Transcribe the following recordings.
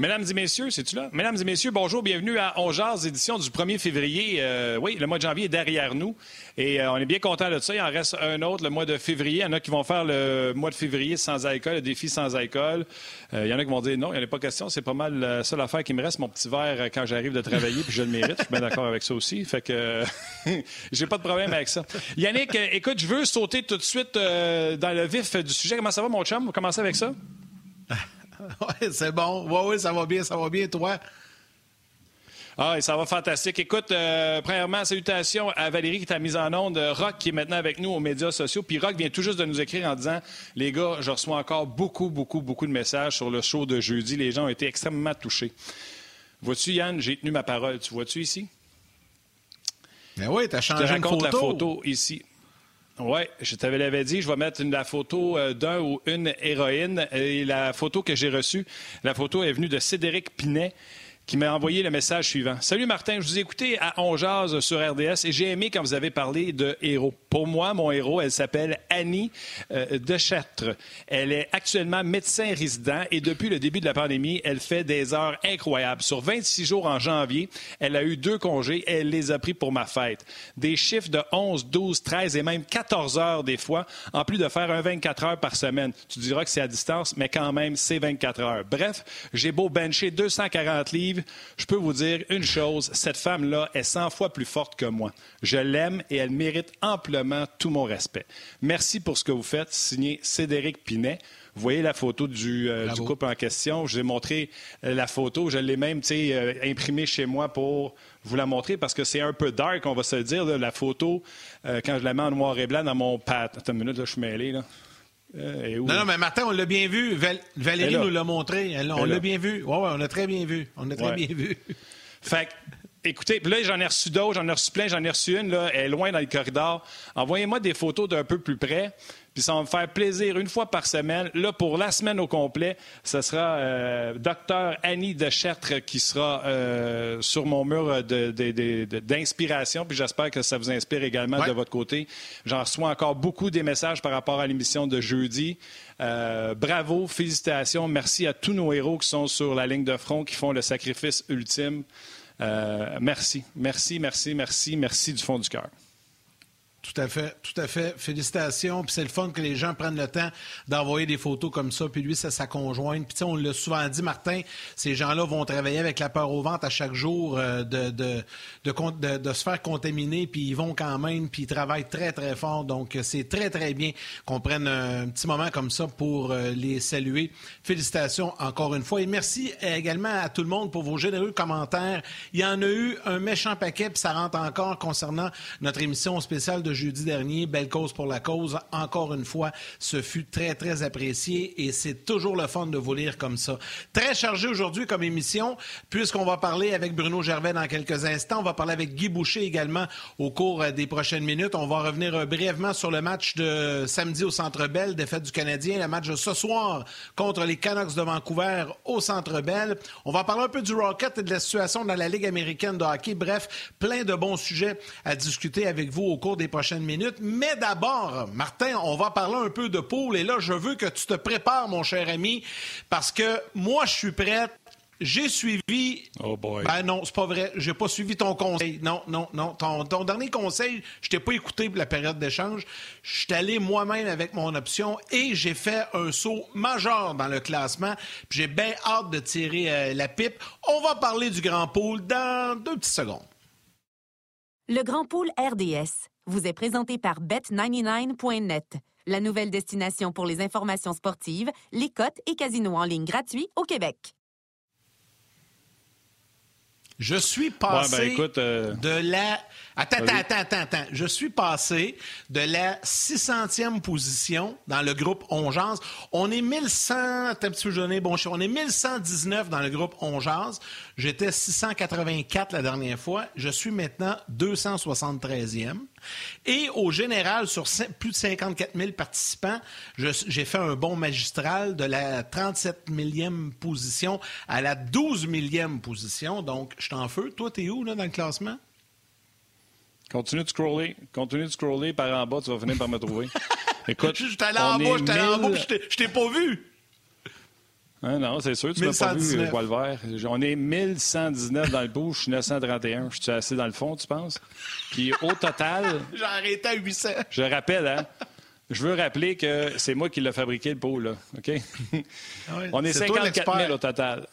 Mesdames et messieurs, c'est-tu là? Mesdames et messieurs, bonjour, bienvenue à Ongears, édition du 1er février. Euh, oui, le mois de janvier est derrière nous et euh, on est bien content de ça. Il en reste un autre, le mois de février. Il y en a qui vont faire le mois de février sans alcool, le défi sans alcool. Euh, il y en a qui vont dire non, il n'y en a pas question. C'est pas mal la seule affaire qui me reste, mon petit verre quand j'arrive de travailler, puis je le mérite. Je suis bien d'accord avec ça aussi. Fait que j'ai pas de problème avec ça. Yannick, écoute, je veux sauter tout de suite dans le vif du sujet. Comment ça va, mon chum? On va commencer avec ça? Oui, c'est bon. Oui, oui, ça va bien, ça va bien, toi? Ah, ça va fantastique. Écoute, euh, premièrement, salutations à Valérie qui t'a mise en onde, Rock qui est maintenant avec nous aux médias sociaux. Puis Rock vient tout juste de nous écrire en disant Les gars, je reçois encore beaucoup, beaucoup, beaucoup de messages sur le show de jeudi. Les gens ont été extrêmement touchés. Vois-tu, Yann, j'ai tenu ma parole. Tu vois-tu ici? Mais ben oui, t'as changé je te raconte la photo ici. Oui, je t'avais dit, je vais mettre la photo euh, d'un ou une héroïne. Et la photo que j'ai reçue, la photo est venue de Cédric Pinet qui m'a envoyé le message suivant. Salut Martin, je vous ai écouté à On sur RDS et j'ai aimé quand vous avez parlé de héros. Pour moi, mon héros, elle s'appelle Annie euh, Deschâtres. Elle est actuellement médecin résident et depuis le début de la pandémie, elle fait des heures incroyables. Sur 26 jours en janvier, elle a eu deux congés et elle les a pris pour ma fête. Des chiffres de 11, 12, 13 et même 14 heures des fois, en plus de faire un 24 heures par semaine. Tu diras que c'est à distance, mais quand même, c'est 24 heures. Bref, j'ai beau bencher 240 livres, je peux vous dire une chose, cette femme-là est 100 fois plus forte que moi. Je l'aime et elle mérite amplement tout mon respect. Merci pour ce que vous faites. Signé Cédric Pinet. Vous voyez la photo du, euh, couple en question? Je vous ai montré euh, la photo. Je l'ai même euh, imprimée chez moi pour vous la montrer parce que c'est un peu dark, on va se le dire. la photo, quand je la mets en noir et blanc dans mon pad. Attends une minute, je suis mêlé. Là. Euh, non, non, mais Martin, on l'a bien vu. Valérie nous l'a montré. on l'a bien vu. Oui, ouais, on l'a très bien vu. On l'a très bien vu. fait écoutez, là, j'en ai reçu d'autres, j'en ai reçu plein, j'en ai reçu une, là, elle est loin dans le corridor. Envoyez-moi des photos d'un peu plus près. Puis ça va me faire plaisir une fois par semaine. Là, pour la semaine au complet, ce sera euh, docteur Annie de qui sera euh, sur mon mur d'inspiration. Puis j'espère que ça vous inspire également de votre côté. J'en reçois encore beaucoup des messages par rapport à l'émission de jeudi. Euh, bravo, félicitations. Merci à tous nos héros qui sont sur la ligne de front, qui font le sacrifice ultime. merci, merci, merci, merci, merci du fond du cœur. Tout à fait, tout à fait. Félicitations. Puis c'est le fun que les gens prennent le temps d'envoyer des photos comme ça. Puis lui, c'est sa conjointe. Puis on l'a souvent dit, Martin, ces gens-là vont travailler avec la peur au ventre à chaque jour euh, de, de, de, se faire contaminer. Puis ils vont quand même. Puis ils travaillent très, très fort. Donc c'est très, très bien qu'on prenne un petit moment comme ça pour euh, les saluer. Félicitations encore une fois. Et merci également à tout le monde pour vos généreux commentaires. Il y en a eu un méchant paquet. Puis ça rentre encore concernant notre émission spéciale de jeudi dernier. Belle cause pour la cause. Encore une fois, ce fut très, très apprécié et c'est toujours le fun de vous lire comme ça. Très chargé aujourd'hui comme émission, puisqu'on va parler avec Bruno Gervais dans quelques instants. On va parler avec Guy Boucher également au cours euh, des prochaines minutes. On va revenir euh, brièvement sur le match de samedi au Centre Bell, défaite du Canadien, le match de ce soir contre les Canucks de Vancouver au Centre Bell. On va parler un peu du Rocket et de la situation dans la Ligue américaine de hockey. Bref, plein de bons sujets à discuter avec vous au cours des prochaines prochaines minutes. Mais d'abord, Martin, on va parler un peu de poule. Et là, je veux que tu te prépares, mon cher ami, parce que moi, je suis prête. J'ai suivi. Oh boy. Ben non, c'est pas vrai. J'ai pas suivi ton conseil. Non, non, non. Ton, ton dernier conseil, je t'ai pas écouté pour la période d'échange. Je suis allé moi-même avec mon option et j'ai fait un saut majeur dans le classement. J'ai bien hâte de tirer euh, la pipe. On va parler du Grand Pool dans deux petites secondes. Le Grand Pool RDS vous est présenté par Bet99.net, la nouvelle destination pour les informations sportives, les cotes et casinos en ligne gratuits au Québec. Je suis passé ben, euh, de la. Attends, attends, attends, attends, Je suis passé de la 600e position dans le groupe Ongeance. On est 1100. T'as un petit peu bon, on est 1119 dans le groupe Ongeance. J'étais 684 la dernière fois. Je suis maintenant 273e. Et au général, sur plus de 54 000 participants, j'ai fait un bon magistral de la 37 millième position à la 12 millième position. Donc, je suis en feu. Toi, t'es où là, dans le classement? Continue de scroller. Continue de scroller par en bas, tu vas finir par me trouver. Écoute, je suis allé en bas, je allé en bas, je t'ai pas vu. Hein, non, c'est sûr, tu m'as pas vu le vert. On est 1119 dans le pool, je suis 931. Je suis assez dans le fond, tu penses? Puis au total. J'ai arrêté à 800. Je rappelle, hein? Je veux rappeler que c'est moi qui l'ai fabriqué, le pot, là. OK? Ah On est, 54 000 au total.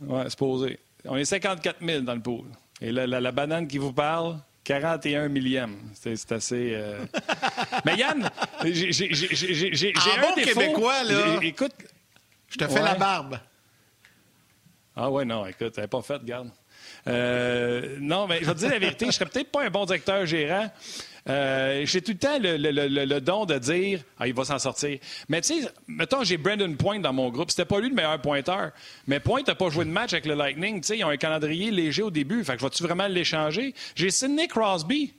Oui, c'est posé. On est 54 000 dans le pool. Et la, banane qui vous parle, 41 millième. C'est assez. Euh, Mais Yann, j'ai un bon Québécois, là. Écoute. Je te fais la barbe. Ah ouais, non, écoute, elle n'est pas faite, garde. Euh, non, mais je vais te dire la vérité, je serais peut-être pas un bon directeur gérant. Euh, j'ai tout le temps le, don de dire ah, il va s'en sortir. Mais tu sais, mettons, j'ai Brandon Point dans mon groupe. C'était pas lui le meilleur pointeur. Mais Point n'a pas joué de match avec le Lightning. Tu sais, ils ont un calendrier léger au début. Fait que je vais-tu vraiment l'échanger? J'ai Sidney Crosby.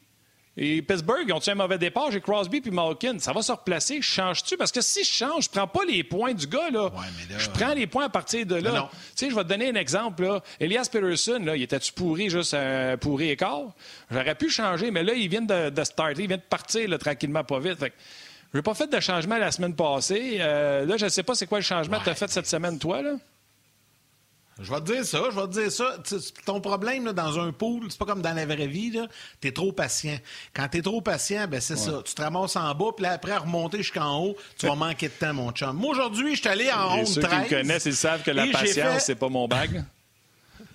Et Pittsburgh, ils ont eu un mauvais départ? J'ai Crosby puis Malkin. Ça va se replacer. Je change-tu? Parce que si je change, je prends pas les points du gars. Là. je prends les points à partir de là. Tu sais, je vais te donner un exemple. Là. Elias Peterson, là, il était-tu pourri juste un pourri écart? J'aurais pu changer, mais là, il vient de, de starter. Il vient de partir là, tranquillement, pas vite. Fait je n'ai pas fait de changement la semaine passée. Euh, là, je ne sais pas c'est quoi le changement que tu as fait cette semaine, toi. Là. Je vais te dire ça, je vais te dire ça. ton problème dans un pool, c'est pas comme dans la vraie vie, tu es trop patient. Quand tu es trop patient, ben c'est ça. Tu te ramasses en bas, puis après, à remonter jusqu'en haut, tu vas manquer de temps, mon chum. Moi, aujourd'hui, je suis allé en ronde 13. Ceux qui me connaissent, ils savent que la patience, c'est pas mon bague.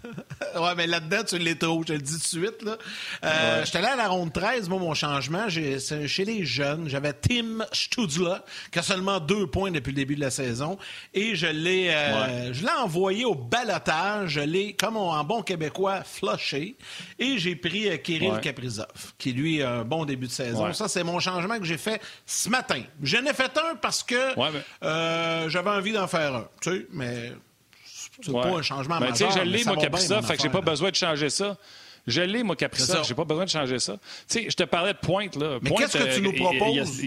ouais, mais là-dedans, tu l'es trop, je te le dis tout de suite. Là. Euh, J'étais allé à la ronde 13, moi, mon changement, c'est chez les jeunes. J'avais Tim Studla, qui a seulement deux points depuis le début de la saison. Et je l'ai euh, je l'ai envoyé au balotage. Je l'ai, comme en bon québécois, flushé. Et j'ai pris euh, Kirill Kaprizov, qui, lui, a un bon début de saison. Ça, c'est mon changement que j'ai fait ce matin. J'en ai fait un parce que euh, j'avais envie d'en faire un. Tu sais, mais c'est pas un changement ben, majeur. Je l'ai, moi, Caprissa, fait que j'ai pas besoin de changer ça. Je l'ai, moi, Caprissa, j'ai pas besoin de changer ça. Tu sais, je te parlais de pointe, là. Mais qu'est-ce que tu nous euh, proposes?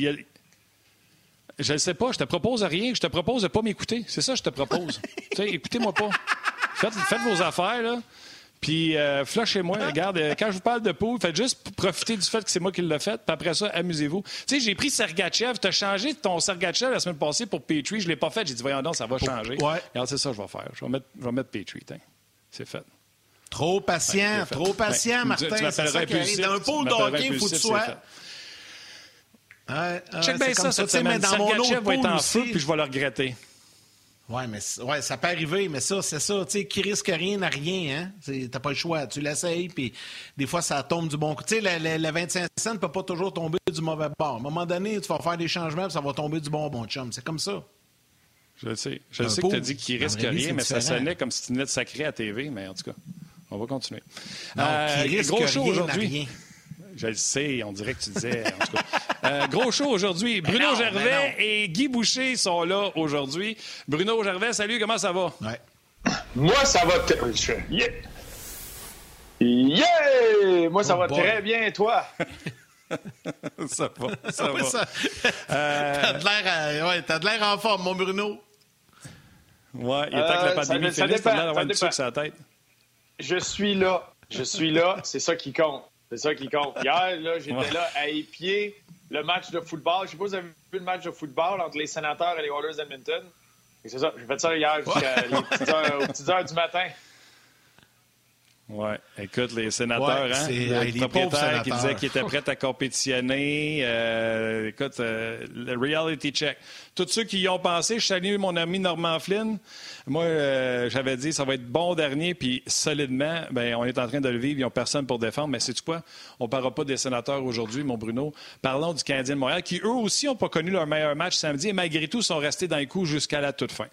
je ne sais pas, je te propose rien. Je te propose de pas m'écouter. C'est ça que je te propose. écoutez-moi pas. Faites, faites, vos affaires, là. Puis, euh, flashez-moi. Regarde, euh, quand je vous parle de poule, faites juste profiter du fait que c'est moi qui l'ai fait. Puis après ça, amusez-vous. Tu sais, j'ai pris Sergachev. Tu as changé ton Sergachev la semaine passée pour Petrie. Je ne l'ai pas fait. J'ai dit, voyons donc, ça va changer. Ouais. Regarde, c'est ça que je vais faire. Je vais mettre, je vais mettre Petrie. C'est fait. Trop patient, trop patient, Martin. Tu, m'appellerais impulsif. Dans un pool d'hockey, il faut que tu sois. Ouais, Check bien ça, cette semaine. Sergachev va être en feu, puis je vais le regretter. Oui, mais ouais, ça peut arriver, mais ça, c'est ça. Tu sais, qui risque rien n'a rien, hein? T'as pas le choix. Tu l'essayes, puis des fois, ça tombe du bon coup. Tu sais, le, 25 cents ne peut pas toujours tomber du mauvais bord. À un moment donné, tu vas faire des changements, puis ça va tomber du bon bon chum. C'est comme ça. Je sais. Je sais que tu as dit qu'il risque rien, mais ça sonnait comme si tu venais de sacrer à TV, mais en tout cas, on va continuer. Non, euh, qui risque gros show aujourd'hui. Je le sais, on dirait que tu disais. En tout cas. Euh, gros show aujourd'hui. Bruno Gervais et Guy Boucher sont là aujourd'hui. Bruno Gervais, salut, comment ça va? Ouais. Moi, ça va. Yeah! Yeah! Moi, ça oh va très bien, toi? ça va, ça va. Ça... Euh... T'as de l'air ouais, en forme, mon Bruno. Ouais, il est temps que la euh, pandémie ça, finisse, t'as l'air d'avoir une sur sa tête. Je suis là. Je suis là. C'est ça qui compte. C'est ça qui compte. Hier, là, j'étais là à épier le match de football. Je sais pas si vous avez vu le match de football entre les sénateurs et les Oilers d'Edmonton. C'est ça, j'ai fait ça hier jusqu'à les petites heures, aux petites heures du matin. Oui. Écoute, les sénateurs, hein, le propriétaire qui disait qu'il était prêt à compétitionner. Euh, écoute, euh, le reality check. Tous ceux qui y ont pensé, je salue mon ami Norman Flynn. Moi, euh, j'avais dit, ça va être bon dernier, puis solidement, ben, on est en train de le vivre. Ils n'ont personne pour défendre. Mais c'est quoi? On ne parlera pas des sénateurs aujourd'hui, mon Bruno. Parlons du Canadien de Montréal, qui eux aussi n'ont pas connu leur meilleur match samedi et malgré tout sont restés dans les coups jusqu'à la toute fin.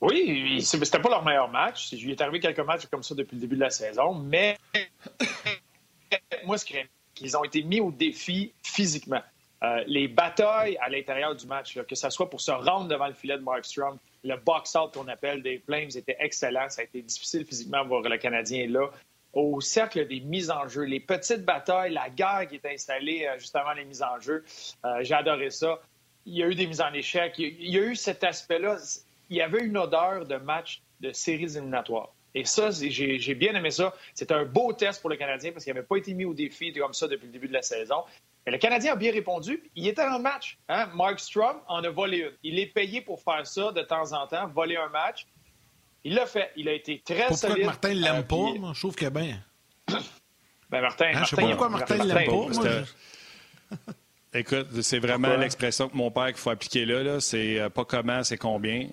Oui, c'était pas leur meilleur match. Il est arrivé quelques matchs comme ça depuis le début de la saison, mais moi, ce qu'ils ont été mis au défi physiquement. Euh, les batailles à l'intérieur du match, que ce soit pour se rendre devant le filet de Markstrom, le box-out qu'on appelle des Flames était excellent. Ça a été difficile physiquement voir le Canadien là. Au cercle des mises en jeu, les petites batailles, la guerre qui est installée euh, juste les mises en jeu, euh, j'ai adoré ça. Il y a eu des mises en échec. Il y a eu cet aspect-là il y avait une odeur de match de séries éliminatoires. Et ça, j'ai bien aimé ça. C'était un beau test pour le Canadien parce qu'il n'avait pas été mis au défi comme ça depuis le début de la saison. Mais le Canadien a bien répondu. Il était dans le match. Hein? Mark Strom en a volé une. Il est payé pour faire ça de temps en temps, voler un match. Il l'a fait. Il a été très pourquoi solide. Pourquoi Martin ne l'aime euh, pas? Moi, je trouve que bien. Ben Martin, hein, Martin, je sais pas pourquoi Martin ne l'aime pas. Moi, Écoute, c'est vraiment l'expression que mon père qu'il faut appliquer là. là. C'est euh, pas comment, c'est combien.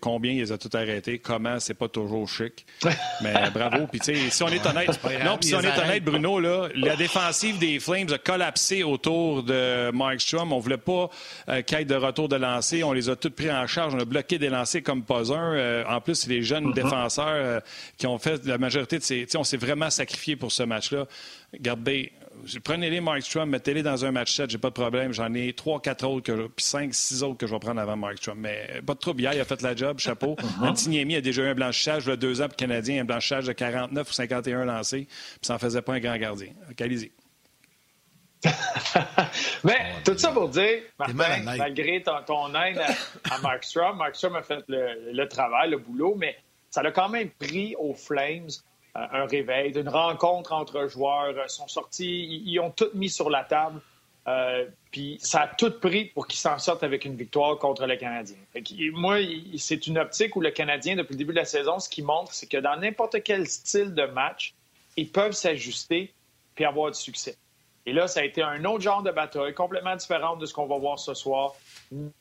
Combien, il les a tout arrêtés. Comment, c'est pas toujours chic. Mais bravo. Puis, tu sais, si on est honnête, non, puis si on est honnête, Bruno, là, la défensive des Flames a collapsé autour de Mark Strom. On voulait pas euh, qu'il y ait de retour de lancer. On les a tous pris en charge. On a bloqué des lancers comme pas un. Euh, en plus, c'est les jeunes défenseurs euh, qui ont fait la majorité de ces. Tu sais, on s'est vraiment sacrifié pour ce match-là. Regardez, prenez-les Mark Strom, mettez-les dans un match set, j'ai pas de problème. J'en ai trois, quatre autres, que, puis cinq, six autres que je vais prendre avant Mark Strom. Mais pas de trouble. Hier, il a fait la job, chapeau. Antiniemi a déjà eu un blanchissage, il y a deux ans, pour le Canadien, un blanchissage de 49 ou 51 lancés, puis ça n'en faisait pas un grand gardien. Allez-y. Mais tout ça pour dire, Martin, malgré ton, ton aide à, à, Mark Strom, Mark Strom a fait le, le travail, le boulot, mais ça l'a quand même pris aux Flames un réveil, d'une rencontre entre joueurs. Ils sont sortis, ils ont tout mis sur la table. Euh, puis ça a tout pris pour qu'ils s'en sortent avec une victoire contre le Canadien. moi, c'est une optique où le Canadien, depuis le début de la saison, ce qu'il montre, c'est que dans n'importe quel style de match, ils peuvent s'ajuster puis avoir du succès. Et là, ça a été un autre genre de bataille, complètement différent de ce qu'on va voir ce soir.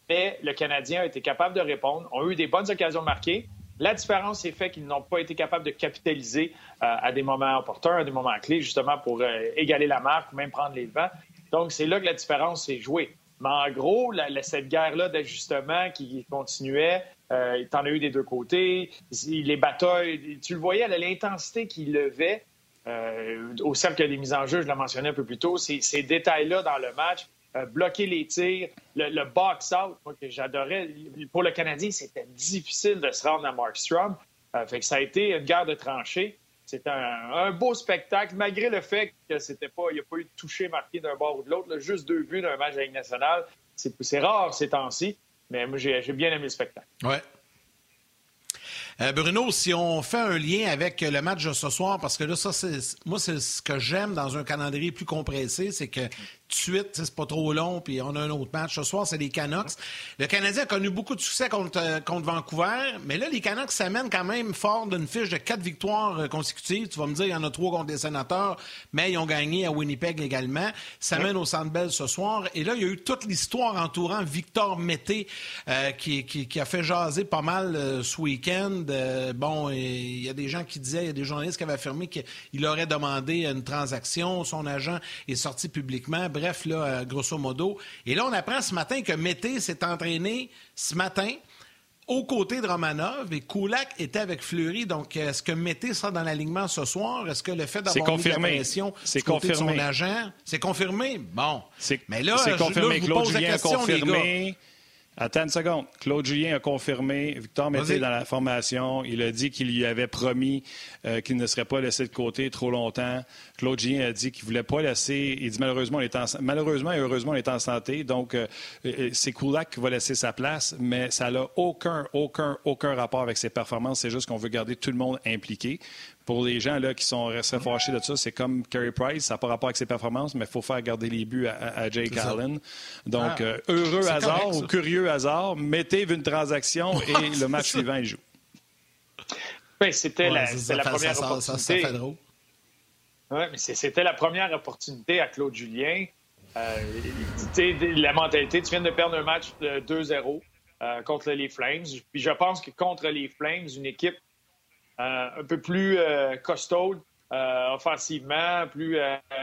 Mais le Canadien a été capable de répondre, ont eu des bonnes occasions de marquer. La différence est faite qu'ils n'ont pas été capables de capitaliser euh, à des moments opportuns, à des moments clés, justement pour euh, égaler la marque ou même prendre les devants. Donc, c'est là que la différence s'est jouée. Mais en gros, cette guerre-là d'ajustement qui continuait, euh, t'en as eu des deux côtés. Les batailles, tu le voyais, l'intensité qu'il levait euh, au cercle des mises en jeu, je l'ai mentionné un peu plus tôt, ces détails-là dans le match, euh, bloquer les tirs, le, box-out, que j'adorais. Pour le Canadien, c'était difficile de se rendre à Markstrom. Euh, fait que ça a été une guerre de tranchées. C'était un, beau spectacle, malgré le fait que c'était pas, n'y a pas eu de toucher marqué d'un bord ou de l'autre. Juste deux buts d'un match de Ligue. C'est rare ces temps-ci, mais moi, j'ai bien aimé le spectacle. Ouais. Euh, Bruno, si on fait un lien avec le match de ce soir, parce que là, ça, moi, c'est ce que j'aime dans un calendrier plus compressé, c'est que de suite, c'est pas trop long, puis on a un autre match. Ce soir, c'est les Canucks. Le Canadien a connu beaucoup de succès contre, euh, contre Vancouver, mais là, les Canucks s'amènent quand même fort d'une fiche de quatre victoires euh, consécutives. Tu vas me dire, il y en a trois contre les sénateurs, mais ils ont gagné à Winnipeg également. Ça mène au Centre Bell ce soir. Et là, il y a eu toute l'histoire entourant Victor Mété, euh, qui, qui, qui, a fait jaser pas mal euh, ce week-end. Euh, bon, il y a des gens qui disaient, il y a des journalistes qui avaient affirmé qu'il aurait demandé une transaction. Son agent est sorti publiquement. Bref, là, euh, grosso modo. Et là, on apprend ce matin que Mété s'est entraîné ce matin aux côtés de Romanov et Kulak était avec Fleury. Donc, est-ce que Mété sera dans l'alignement ce soir? Est-ce que le fait d'avoir mis la pression côté confirmé. de son agent, c'est confirmé? Bon. Mais là, confirmé. Claude Julien a confirmé. Attends une seconde. Claude Julien a confirmé. Victor Mété dans la formation. Il a dit qu'il lui avait promis euh, qu'il ne serait pas laissé de côté trop longtemps. Claude Julien a dit qu'il ne voulait pas laisser. Il dit malheureusement, on est en... malheureusement et heureusement, on est en santé. Donc, euh, c'est Kulak qui va laisser sa place, mais ça n'a aucun, aucun, aucun rapport avec ses performances. C'est juste qu'on veut garder tout le monde impliqué pour les gens là, qui sont restés fâchés de ça, c'est comme Carey Price, ça n'a pas rapport avec ses performances, mais il faut faire garder les buts à, à Jake Allen. Donc, ah, euh, heureux hasard correct, ou curieux hasard, mettez une transaction et le match suivant, il joue. Oui, c'était ouais, la, première ça, opportunité. Ça, ça, fait drôle. Oui, mais c'était la première opportunité à Claude Julien. Euh, la mentalité, tu viens de perdre un match de 2-0 euh, contre les Flames. Puis je pense que contre les Flames, une équipe un peu plus euh, costaud euh, offensivement, plus,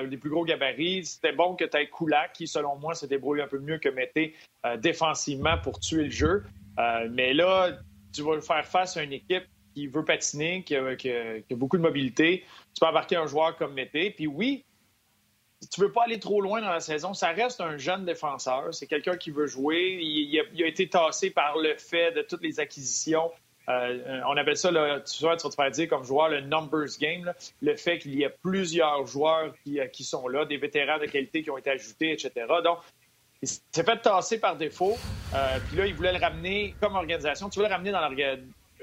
des plus gros gabarits. C'était bon que tu aies Kulak, qui, selon moi, se débrouille un peu mieux que Mété défensivement pour tuer le jeu. mais là, tu vas faire face à une équipe qui veut patiner, qui a, beaucoup de mobilité. Tu peux embarquer un joueur comme Mété. Puis oui, tu veux pas aller trop loin dans la saison. Ça reste un jeune défenseur. C'est quelqu'un qui veut jouer. Il, a, été tassé par le fait de toutes les acquisitions. Euh, on appelle ça, tu, vois, tu vas te faire dire comme joueur le numbers game, le fait qu'il y a plusieurs joueurs qui, euh, qui, sont là, des vétérans de qualité qui ont été ajoutés, etc. Donc, il s'est fait tasser par défaut. Euh, puis là, il voulait le ramener comme organisation. Tu veux le ramener dans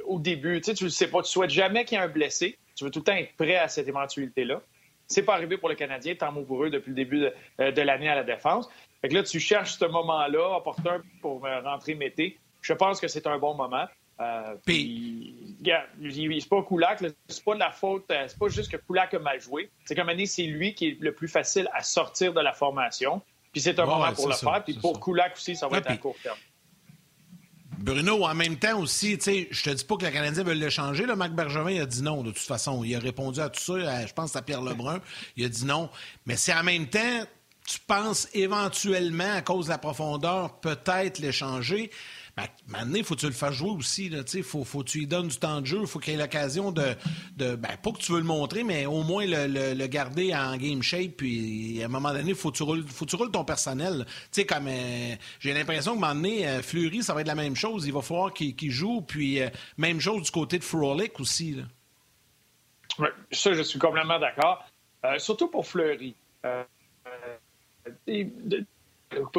au début. Tu sais, tu le sais pas. Tu souhaites jamais qu'il y ait un blessé. Tu veux tout le temps être prêt à cette éventualité-là. C'est pas arrivé pour le Canadien, tant mieux pour eux depuis le début de, euh, l'année à la défense. Fait que là, tu cherches ce moment-là, opportun pour rentrer Mété. Je pense que c'est un bon moment. Euh, puis, c'est pas Kulak, c'est pas de la faute, euh, c'est pas juste que Kulak a mal joué. C'est comme c'est lui qui est le plus facile à sortir de la formation. Puis c'est un moment pour le faire. Puis pour Kulak aussi, ça va être à court terme. Bruno, en même temps aussi, tu sais, je te dis pas que le Canadien veut le changer. Là, Marc Bergevin il a dit non, de toute façon. Il a répondu à tout ça. je pense à Pierre Lebrun. Il a dit non. Mais c'est en même temps, tu penses éventuellement, à cause de la profondeur, peut-être l'échanger. Maintenant, il faut que tu le fasses jouer aussi. Il faut, faut que tu lui donnes du temps de jeu. Il faut qu'il ait l'occasion de. ben, pas que tu veux le montrer, mais au moins le, garder en game shape. Puis à un moment donné, il faut que tu roules, faut ton personnel. euh, j'ai l'impression que donné, euh, Fleury, ça va être la même chose. Il va falloir qu'il joue. Puis euh, même chose du côté de Frolic aussi. Là. ça, je suis complètement d'accord. surtout pour Fleury.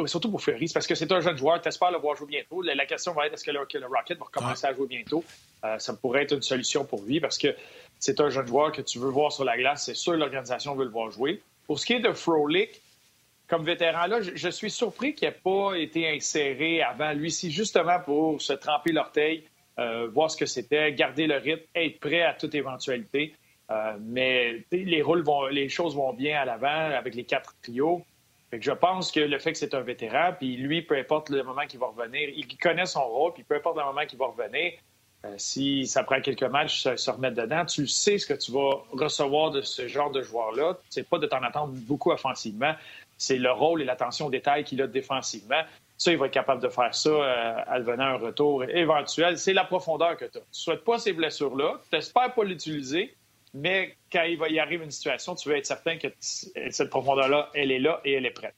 Surtout pour Fleury, parce que c'est un jeune joueur, tu espères le voir jouer bientôt. La, question va être est-ce que le, Rocket va recommencer à jouer bientôt? Euh, ça pourrait être une solution pour lui parce que c'est un jeune joueur que tu veux voir sur la glace. C'est sûr l'organisation veut le voir jouer. Pour ce qui est de Frolic, comme vétéran, là, je, suis surpris qu'il n'ait pas été inséré avant lui, si justement pour se tremper l'orteil, euh, voir ce que c'était, garder le rythme, être prêt à toute éventualité. mais les, rôles vont, les choses vont bien à l'avant avec les quatre trios je pense que le fait que c'est un vétéran, puis lui, peu importe le moment qu'il va revenir, il connaît son rôle, puis peu importe le moment qu'il va revenir, euh, si ça prend quelques matchs se, se remettre dedans, tu sais ce que tu vas recevoir de ce genre de joueur-là. C'est pas de t'en attendre beaucoup offensivement, c'est le rôle et l'attention aux détails qu'il a défensivement. Ça, il va être capable de faire ça euh, à un retour éventuel. C'est la profondeur que tu as. Tu souhaites pas ces blessures-là, tu n'espères pas l'utiliser, mais quand il va y arriver une situation, tu veux être certain que cette profondeur-là, elle est là et elle est prête.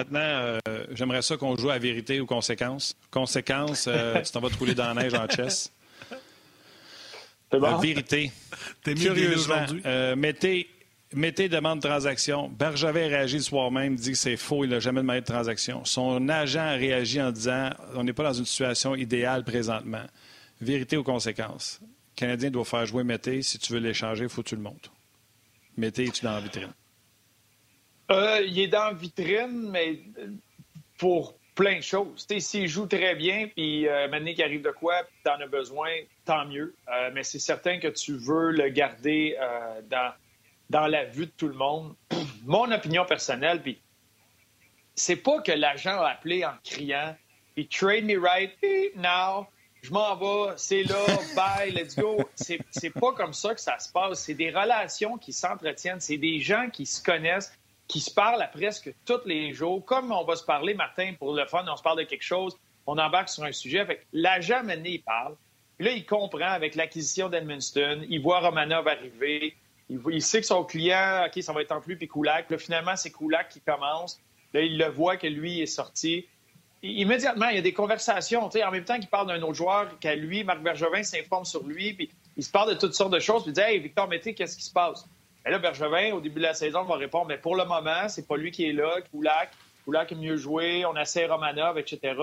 Maintenant, euh, j'aimerais ça qu'on joue à vérité ou conséquence. Conséquence, euh, tu t'en vas te rouler dans la neige en chess. C'est bon? vérité. T'es Curieusement, euh, mettez, mettez demande de transaction. Bergevin réagit le soir même, dit que c'est faux, il n'a jamais demandé de transaction. Son agent a réagi en disant on n'est pas dans une situation idéale présentement. Vérité ou conséquence? Le Canadien doit faire jouer Mété. Si tu veux l'échanger, il faut que tu le montres. Mété, es-tu dans la vitrine? Euh, il est dans la vitrine, mais pour plein de choses. S'il joue très bien, puis euh, maintenant qu'il arrive de quoi, tu en as besoin, tant mieux. Euh, mais c'est certain que tu veux le garder euh, dans, dans la vue de tout le monde. Mon opinion personnelle, puis c'est pas que l'agent a appelé en criant « trade me right now » je m'en vais, c'est là, bye, let's go. C'est pas comme ça que ça se passe. C'est des relations qui s'entretiennent. C'est des gens qui se connaissent, qui se parlent à presque tous les jours. Comme on va se parler, Martin, pour le fun, on se parle de quelque chose, on embarque sur un sujet. Fait l'agent il parle. Puis là, il comprend avec l'acquisition d'Edmundston. Il voit Romanov arriver. Il, sait que son client, OK, ça va être en plus, puis. Puis là, finalement, c'est Kulak qui commence. Là, il le voit que lui est sorti immédiatement, il y a des conversations. En même temps qu'il parle d'un autre joueur, qu'à lui, Marc Bergevin s'informe sur lui, puis il se parle de toutes sortes de choses, puis il dit Hey, Victor Mété, qu'est-ce qui se passe? Et là, Bergevin, au début de la saison, va répondre Mais pour le moment, c'est pas lui qui est là, Koulak. Koulak est mieux joué, on essaie Romanov, etc.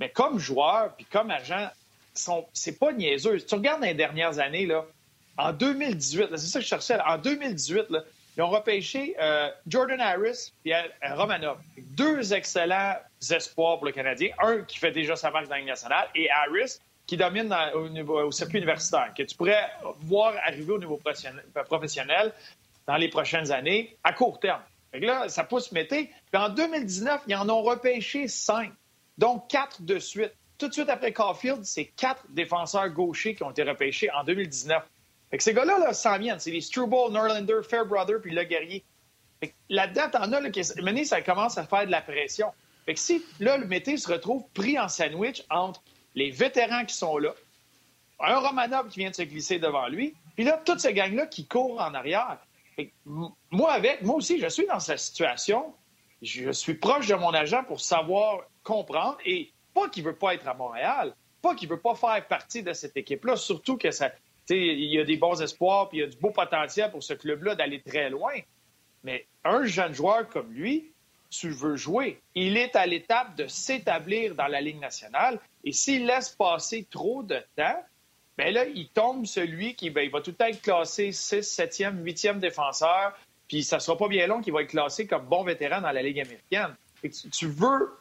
Mais comme joueur, puis comme agent, c'est pas niaiseux. Si tu regardes les dernières années, là, en 2018, c'est ça que je cherchais, en 2018, là, ils ont repêché euh, Jordan Harris et euh, Romanov. Deux excellents espoirs pour le Canadien. Un qui fait déjà sa marque dans la nationale et Harris qui domine au, circuit universitaire, que tu pourrais voir arriver au niveau professionnel dans les prochaines années à court terme. là, ça pousse Mété. Puis en 2019, ils en ont repêché cinq, donc quatre de suite. Tout de suite après Caulfield, c'est quatre défenseurs gauchers qui ont été repêchés en 2019. Fait que ces gars-là là, s'en viennent. C'est les Struble, Norlander, Fairbrother puis Le Guerrier. Là-dedans, t'en as, là, ça commence à faire de la pression. Fait que si, là, le Mété se retrouve pris en sandwich entre les vétérans qui sont là, un Romanov qui vient de se glisser devant lui, puis là, toute cette gang-là qui court en arrière. moi, avec, moi aussi, je suis dans cette situation. Je suis proche de mon agent pour savoir comprendre et pas qu'il veut pas être à Montréal, pas qu'il veut pas faire partie de cette équipe-là, surtout que ça, il y a des bons espoirs, puis il y a du beau potentiel pour ce club-là d'aller très loin. Mais un jeune joueur comme lui, tu veux jouer. Il est à l'étape de s'établir dans la Ligue nationale. Et s'il laisse passer trop de temps, Bien là, il tombe celui qui ben, va tout le temps être classé 6, 7e, 8e défenseur, puis ça ne sera pas bien long qu'il va être classé comme bon vétéran dans la Ligue américaine. Tu, veux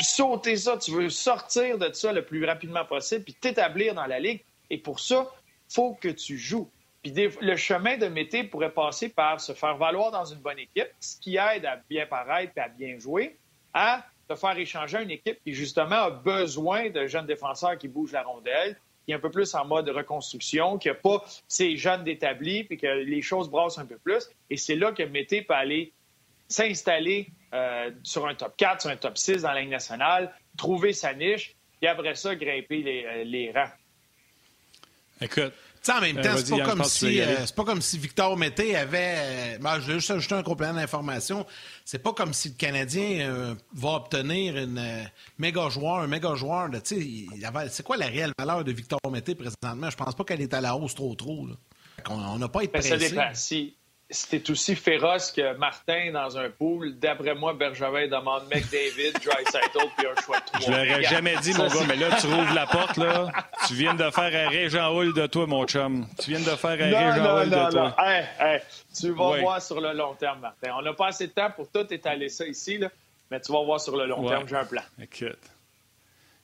sauter ça, tu veux sortir de ça le plus rapidement possible, puis t'établir dans la Ligue. Et pour ça, faut que tu joues. Puis le chemin de Mété pourrait passer par se faire valoir dans une bonne équipe, ce qui aide à bien paraître et à bien jouer, à te faire échanger une équipe qui, justement, a besoin de jeunes défenseurs qui bougent la rondelle, qui est un peu plus en mode reconstruction, qui n'a pas ces jeunes d'établis, puis que les choses brassent un peu plus. Et c'est là que Mété peut aller s'installer euh, sur un top 4, sur un top 6 dans la nationale, trouver sa niche, et après ça, grimper les, euh, les rangs. Écoute, en même euh, temps, c'est pas, comme si, euh, pas comme si Victor Mété avait. Euh, ben, je vais juste ajouter un complément d'information. C'est pas comme si le Canadien va obtenir une méga joueur, un méga joueur. C'est quoi la réelle valeur de Victor Mété présentement? Je pense pas qu'elle est à la hausse trop trop. On n'a pas été pressé. Ça dépend. Si, c'était aussi féroce que Martin dans un pool. D'après moi, Bergevin demande McDavid, Dry puis un choix de trois. Je l'aurais jamais dit, mon gars, mais là, tu rouvres la porte, là. Tu viens de faire un Régent Hull de toi, mon chum. Tu viens de faire un Régent Hull de toi. Hey, hey, tu vas voir sur le long terme, Martin. On n'a pas assez de temps pour tout étaler ça ici, là, mais tu vas voir sur le long terme, j'ai un plan. Écoute.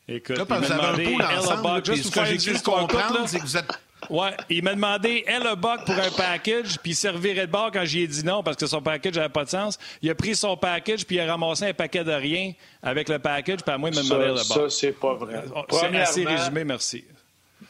Écoute, là, il m'a demandé ensemble, juste ce que j'ai cru comprendre, c'est que vous êtes Ouais, il m'a demandé Ella Buck pour un package, puis il servirait de bord quand j'ai dit non parce que son package n'avait pas de sens. Il a pris son package, puis il a ramassé un paquet de rien avec le package, puis à moi, il m'a demandé Ella Buck. Ça, c'est pas vrai. Euh, c'est assez résumé, merci.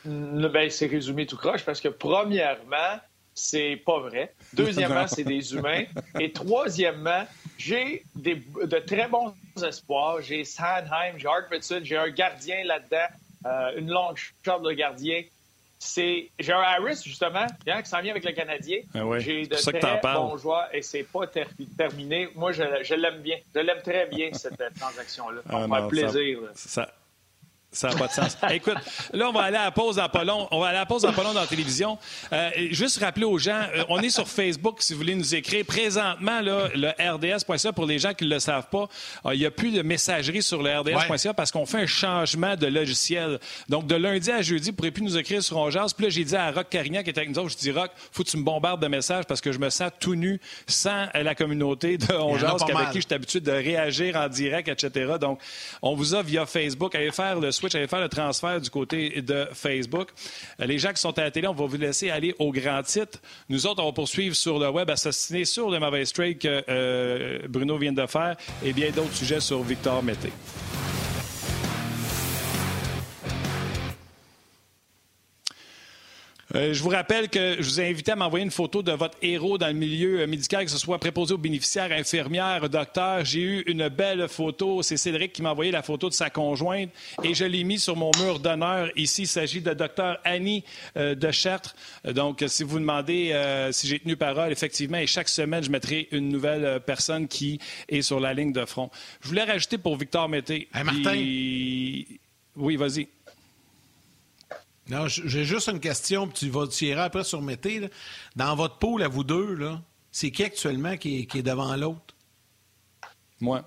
Ben, c'est résumé tout croche parce que, premièrement, c'est pas vrai. Deuxièmement, c'est des humains. Et troisièmement, j'ai de très bons espoirs. J'ai Sandheim, j'ai Hartfordson, j'ai un gardien là-dedans, euh, une longue chambre de gardien c'est j'ai un Harris justement qui s'en vient avec le Canadien. Ah j'ai de très bons joueurs et c'est pas terminé. Moi, je, l'aime bien. Je l'aime très bien cette transaction-là. Ça ah plaisir. Ça n'a pas de sens. Écoute, là, on va aller à la pause d'Apollon. On va aller à la pause d'Apollon dans la télévision. Euh, juste rappeler aux gens, euh, on est sur Facebook si vous voulez nous écrire. Présentement, là, le RDS.ca, pour les gens qui ne le savent pas, euh, il n'y a plus de messagerie sur le RDS.ca parce qu'on fait un changement de logiciel. Donc, de lundi à jeudi, vous ne pourrez plus nous écrire sur Ongeas. Puis là, j'ai dit à Rock Carignan qui était avec nous autres, je dis, Rock, faut que tu me bombardes de messages parce que je me sens tout nu sans la communauté de Ongeas avec qui je suis habitué de réagir en direct, etc. Donc, on vous a via Facebook. Allez faire le Switch, allez faire le transfert du côté de Facebook. Euh, les gens qui sont à la télé, on va vous laisser aller au grand titre. Nous autres, on va poursuivre sur le web, assassiné sur le mauvais trade que euh, Bruno vient de faire et bien d'autres sujets sur Victor Mété. Euh, je vous rappelle que je vous ai invité à m'envoyer une photo de votre héros dans le milieu euh, médical, que ce soit préposé aux bénéficiaires, infirmière, docteur. J'ai eu une belle photo. C'est Cédric qui m'a envoyé la photo de sa conjointe et je l'ai mis sur mon mur d'honneur. Ici, il s'agit de docteur Annie euh, de Chartres. Donc, si vous demandez si j'ai tenu parole, effectivement, et chaque semaine, je mettrai une nouvelle personne qui est sur la ligne de front. Je voulais rajouter pour Victor Mété. Martin. Oui, vas-y. Non, j'ai juste une question, puis tu vas tirer après sur Mété. Dans votre pôle, à vous deux, là, c'est qui actuellement qui est, devant l'autre? Moi.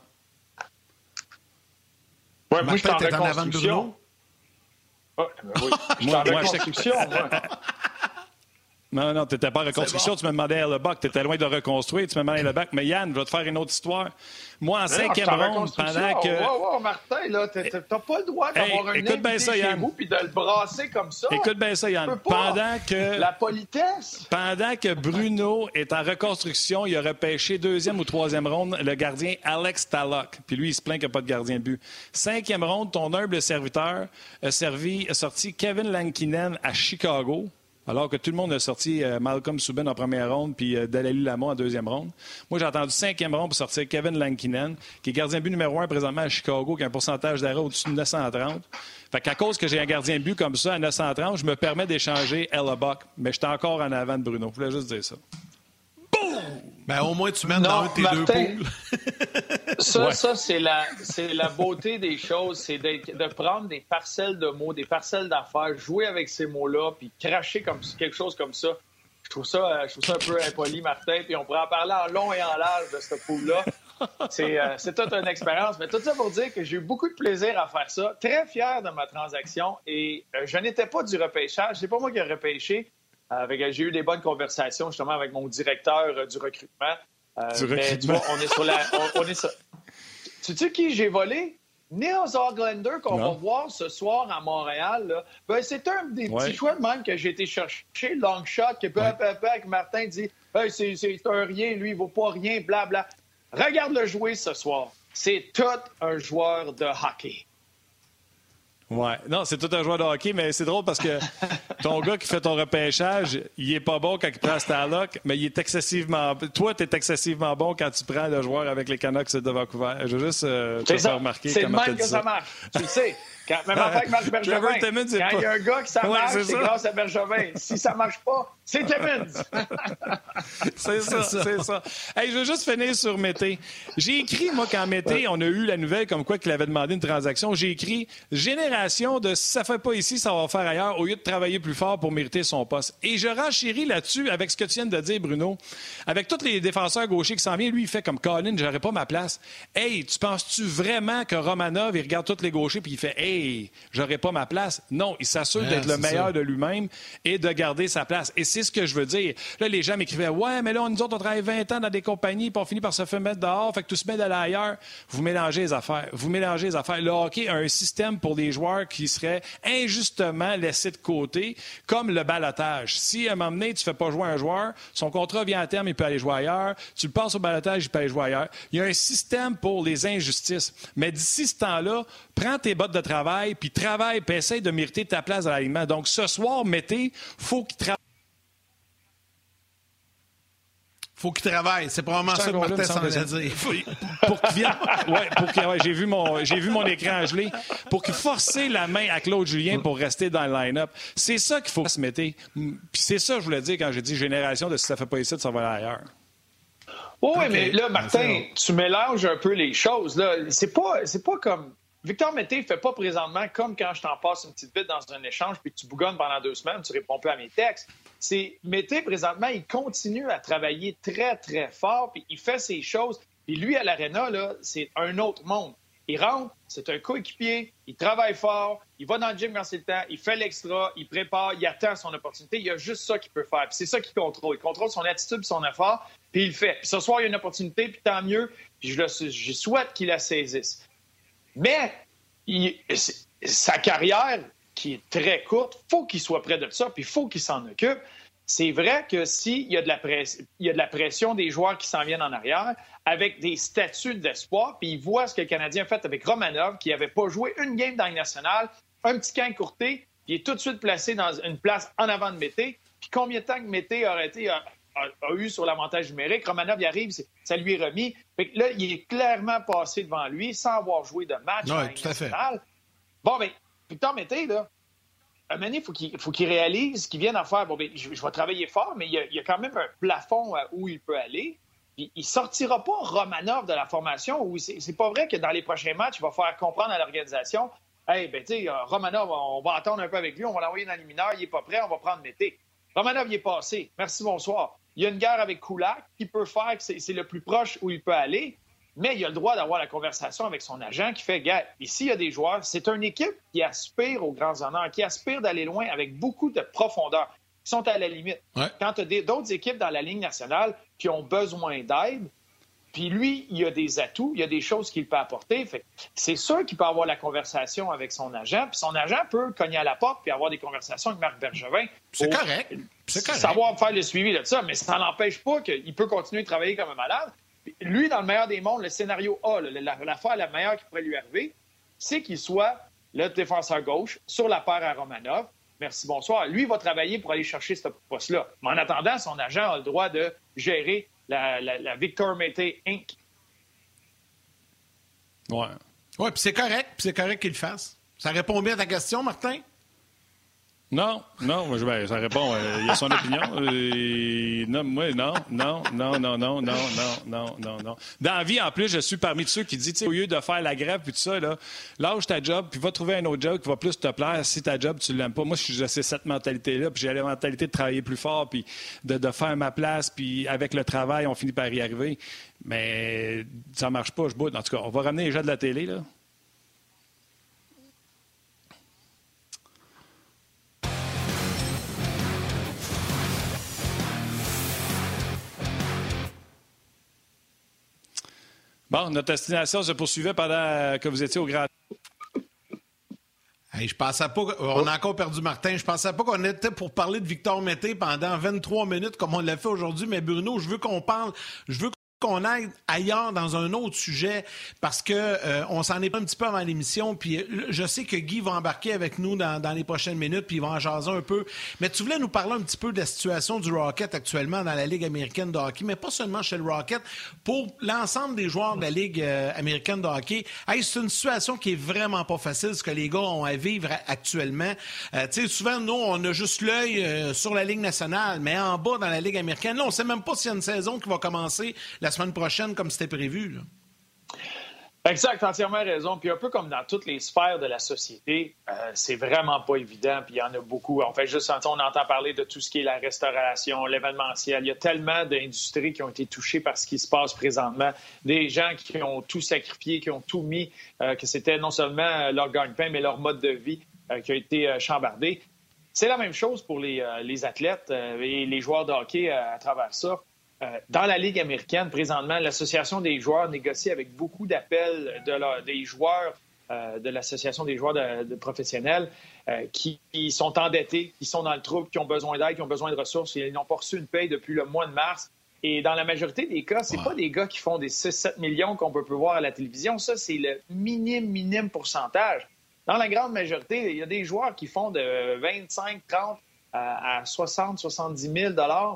Ouais, moi, je suis en. En avant de Bruno? oui. Je suis en reconstruction, moi. Non, non, tu n'étais pas en reconstruction. Tu me demandais à le bac. Tu étais loin de reconstruire. Tu me demandais le bac. Mais Yann, je vais te faire une autre histoire. Moi, en cinquième ronde, pendant que. Wow, wow, Martin, là, t'as pas le droit d'avoir un écoute bien ça, Yann. Vous, puis de le brasser comme ça. Écoute bien ça, Yann. Pendant que. La politesse. Pendant que Bruno est en reconstruction, il a repêché deuxième ou troisième ronde le gardien Alex Tallock. Puis lui, il se plaint qu'il n'y a pas de gardien de but. Cinquième ronde, ton humble serviteur a, servi, a sorti Kevin Lankinen à Chicago. Alors que tout le monde a sorti euh, Malcolm Subban en première ronde puis euh, Dalali Lama en deuxième ronde. Moi, j'ai entendu cinquième ronde pour sortir Kevin Lankinen, qui est gardien but numéro un présentement à Chicago, qui a un pourcentage d'arrêt au-dessus de 930. Fait qu'à cause que j'ai un gardien but comme ça à 930, je me permets d'échanger Ella Buck. Mais j'étais encore en avant de Bruno. Je voulais juste dire ça. Ben, au moins, tu mènes dans tes deux poules. ça, ça c'est la, la beauté des choses. C'est de, prendre des parcelles de mots, des parcelles d'affaires, jouer avec ces mots-là, puis cracher comme quelque chose comme ça. Je trouve ça, euh, je trouve ça un peu impoli, Martin. Puis on pourrait en parler en long et en large de ce pool-là. c'est toute une expérience. Mais tout ça pour dire que j'ai eu beaucoup de plaisir à faire ça. Très fier de ma transaction. Et je n'étais pas du repêchage. C'est pas moi qui ai repêché. J'ai eu des bonnes conversations justement avec mon directeur du recrutement. du recrutement. on est sur la. On, est sur... Tu sais qui j'ai volé? Niels Oglander, qu'on va voir ce soir à Montréal, ben, c'est un des petits choix de même que j'ai été chercher, long shot, que peu, peu, peu, Martin dit c'est un rien, lui, il vaut pas rien, blabla. Regarde-le jouer ce soir. C'est tout un joueur de hockey. Ouais. Non, c'est tout un joueur de hockey, mais c'est drôle parce que ton gars qui fait ton repêchage, il est pas bon quand il prend Starlock, mais il est excessivement. Toi, tu es excessivement bon quand tu prends le joueur avec les Canucks de Vancouver. Je veux juste euh, te faire remarquer comment même que ça marche. Tu le sais. Quand, même avec Marc Bergevin. quand il y a un gars qui ça marche, c'est grâce à Bergevin. Si ça marche pas, c'est Timmins. c'est ça, c'est ça. Hey, je veux juste finir sur Mété. J'ai écrit, moi, quand Mété, on a eu la nouvelle comme quoi qu'il avait demandé une transaction, j'ai écrit génération de si ça fait pas ici, ça va faire ailleurs, au lieu de travailler plus fort pour mériter son poste. Et je renchéris là-dessus avec ce que tu viens de dire, Bruno. Avec tous les défenseurs gauchers qui s'en viennent, lui, il fait comme Colin, j'aurais pas ma place. Hey, tu penses-tu vraiment que Romanov, il regarde tous les gauchers puis il fait Hey, j'aurais pas ma place? Non, il s'assure d'être le meilleur de lui-même et de garder sa place. Et c'est ce que je veux dire. Là, les gens m'écrivaient Ouais, mais là, nous autres, on travaille 20 ans dans des compagnies, puis on finit par se faire mettre dehors, fait que tout se met d'aller ailleurs. Vous mélangez les affaires. Vous mélangez les affaires. Le hockey a un système pour des joueurs qui seraient injustement laissés de côté, comme le balotage. Si à un moment donné, tu ne fais pas jouer un joueur, son contrat vient à terme, il peut aller jouer ailleurs. Tu le passes au balotage, il peut aller jouer ailleurs. Il y a un système pour les injustices. Mais d'ici ce temps-là, prends tes bottes de travail, puis travaille, puis essaye de mériter ta place dans l'alignement. Donc, ce soir, mettez, faut qu'il travaille faut qu'il travaille. C'est probablement ça que Martin semblait dire. pour qu'il vienne. Ouais, pour que, ouais, j'ai vu mon, j'ai vu mon écran gelé. Pour qu'il force la main à Claude Julien pour rester dans le line-up. C'est ça qu'il faut se mettre. Puis c'est ça que je voulais dire quand j'ai dit génération de si ça fait pas ici, ça va ailleurs. oui, mais là, Martin, tu mélanges un peu les choses. Là, c'est pas, c'est pas comme Victor Mété ne fait pas présentement comme quand je t'en passe une petite bite dans un échange puis tu bougonnes pendant deux semaines, tu réponds plus à mes textes. C'est Mété, présentement, il continue à travailler très, très fort puis il fait ses choses. Puis lui, à l'Arena, c'est un autre monde. Il rentre, c'est un coéquipier, il travaille fort, il va dans le gym quand c'est le temps, il fait l'extra, il prépare, il attend son opportunité. Il y a juste ça qu'il peut faire. Puis c'est ça qu'il contrôle. Il contrôle son attitude, son effort, puis il le fait. Puis ce soir, il y a une opportunité, puis tant mieux. Puis je souhaite qu'il la saisisse. Mais sa carrière, qui est très courte, faut qu'il soit près de ça, puis il faut qu'il s'en occupe. C'est vrai que s'il y, a de la y a de la pression des joueurs qui s'en viennent en arrière, avec des statuts d'espoir, puis il voit ce que le Canadien a fait avec Romanov, qui n'avait pas joué une game dans le national, un petit camp courté, il est tout de suite placé dans une place en avant de Mété. Puis combien de temps que Mété aurait été a, eu sur l'avantage numérique. Romanov y arrive, ça lui est remis. là, il est clairement passé devant lui sans avoir joué de match. Oui, tout à fait. Bon, bien, Victor Mété, là, un moment il faut qu'il réalise qu'il vient en faire. Bon, bien, je, vais travailler fort, mais il y, a, quand même un plafond où il peut aller. Puis il sortira pas Romanov de la formation. Où c'est pas vrai que dans les prochains matchs, il va faire comprendre à l'organisation Hey, ben, tu sais, Romanov, on va attendre un peu avec lui, on va l'envoyer dans les mineurs, il est pas prêt, on va prendre Mété. Romanov, il est passé. Merci, bonsoir. Il y a une guerre avec Kulak qui peut faire que c'est le plus proche où il peut aller, mais il a le droit d'avoir la conversation avec son agent qui fait Gars, ici, il y a des joueurs. C'est une équipe qui aspire aux grands honneurs, qui aspire d'aller loin avec beaucoup de profondeur, qui sont à la limite. Quand tu as d'autres équipes dans la ligne nationale qui ont besoin d'aide, puis lui, il a des atouts, il y a des choses qu'il peut apporter. c'est sûr qu'il peut avoir la conversation avec son agent, puis son agent peut cogner à la porte puis avoir des conversations avec Marc Bergevin. C'est correct. C'est correct. Savoir faire le suivi de ça, mais ça n'empêche pas qu'il peut continuer de travailler comme un malade. lui, dans le meilleur des mondes, le scénario A, l'affaire la, meilleure qui pourrait lui arriver, c'est qu'il soit le défenseur gauche sur la paire à Romanov. Merci, bonsoir. Lui, il va travailler pour aller chercher ce poste-là. Mais en attendant, son agent a le droit de gérer la, Victor Mété Inc. Ouais. Ouais, puis c'est correct, puis c'est correct qu'il le fasse. Ça répond bien à ta question, Martin? Non, non, je, ben, ça répond. Euh, il a son opinion. Euh, non, moi, non, non, non, non, non, non, non, non, non. Dans la vie, en plus, je suis parmi ceux qui disent, au lieu de faire la grève puis tout ça, là, lâche ta job, puis va trouver un autre job qui va plus te plaire. Si ta job, tu l'aimes pas. Moi, j'ai cette mentalité-là, puis j'ai la mentalité de travailler plus fort, puis de, de, faire ma place, puis avec le travail, on finit par y arriver. Mais ça marche pas, je boude. En tout cas, on va ramener les gens de la télé, là. Bon, notre destination se poursuivait pendant que vous étiez au Grand. Hey, je pensais pas. On a encore perdu Martin. Je pensais pas qu'on était pour parler de Victor Mété pendant 23 minutes comme on l'a fait aujourd'hui. Mais Bruno, je veux qu'on parle. Je veux qu'on aille ailleurs dans un autre sujet parce que euh, on s'en est pas un petit peu avant l'émission puis euh, je sais que Guy va embarquer avec nous dans, dans, les prochaines minutes puis il va en jaser un peu. Mais tu voulais nous parler un petit peu de la situation du Rocket actuellement dans la Ligue américaine de hockey mais pas seulement chez le Rocket pour l'ensemble des joueurs de la Ligue euh, américaine de hockey. Hey, c'est une situation qui est vraiment pas facile ce que les gars ont à vivre actuellement. Tu sais souvent nous on a juste l'œil sur la Ligue nationale mais en bas dans la Ligue américaine là on sait même pas s'il y a une saison qui va commencer semaine prochaine comme c'était prévu. Exact, entièrement raison. Puis un peu comme dans toutes les sphères de la société, euh, c'est vraiment pas évident. Puis il y en a beaucoup. En fait, juste on entend parler de tout ce qui est la restauration, l'événementiel. Il y a tellement d'industries qui ont été touchées par ce qui se passe présentement. Des gens qui ont tout sacrifié, qui ont tout mis, euh, que c'était non seulement leur gagne-pain, mais leur mode de vie euh, qui a été chambardé. C'est la même chose pour les, les athlètes et les joueurs de hockey à travers ça. Euh, dans la Ligue américaine, présentement, l'Association des joueurs négocie avec beaucoup d'appels de des joueurs euh, de l'Association des joueurs de, professionnels euh, qui, sont endettés, qui sont dans le trouble, qui ont besoin d'aide, qui ont besoin de ressources. Ils n'ont pas reçu une paye depuis le mois de mars. Et dans la majorité des cas, c'est pas des gars qui font des 6-7 millions qu'on peut voir à la télévision. Ça, c'est le minime, minime pourcentage. Dans la grande majorité, il y a des joueurs qui font de 25, 30 à 60, 70 000 euh,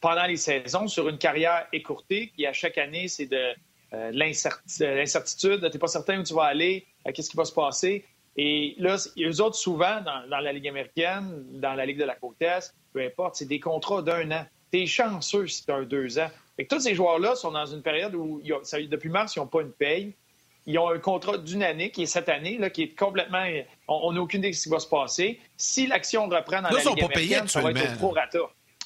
pendant les saisons sur une carrière écourtée. Puis à chaque année, c'est de, euh, l'incertitude. Tu n'es pas certain où tu vas aller, euh, qu'est-ce qui va se passer. Et là, eux autres, souvent, dans, la Ligue américaine, dans la Ligue de la Côte Est, peu importe, c'est des contrats d'un an. Tu es chanceux si tu as un deux ans. Et tous ces joueurs-là sont dans une période où, depuis mars, ils n'ont pas une paye. Ils ont un contrat d'une année, qui est cette année, là, qui est complètement. On n'a aucune idée de ce qui va se passer. Si l'action reprend dans la Ligue américaine, ça va être au pro-rata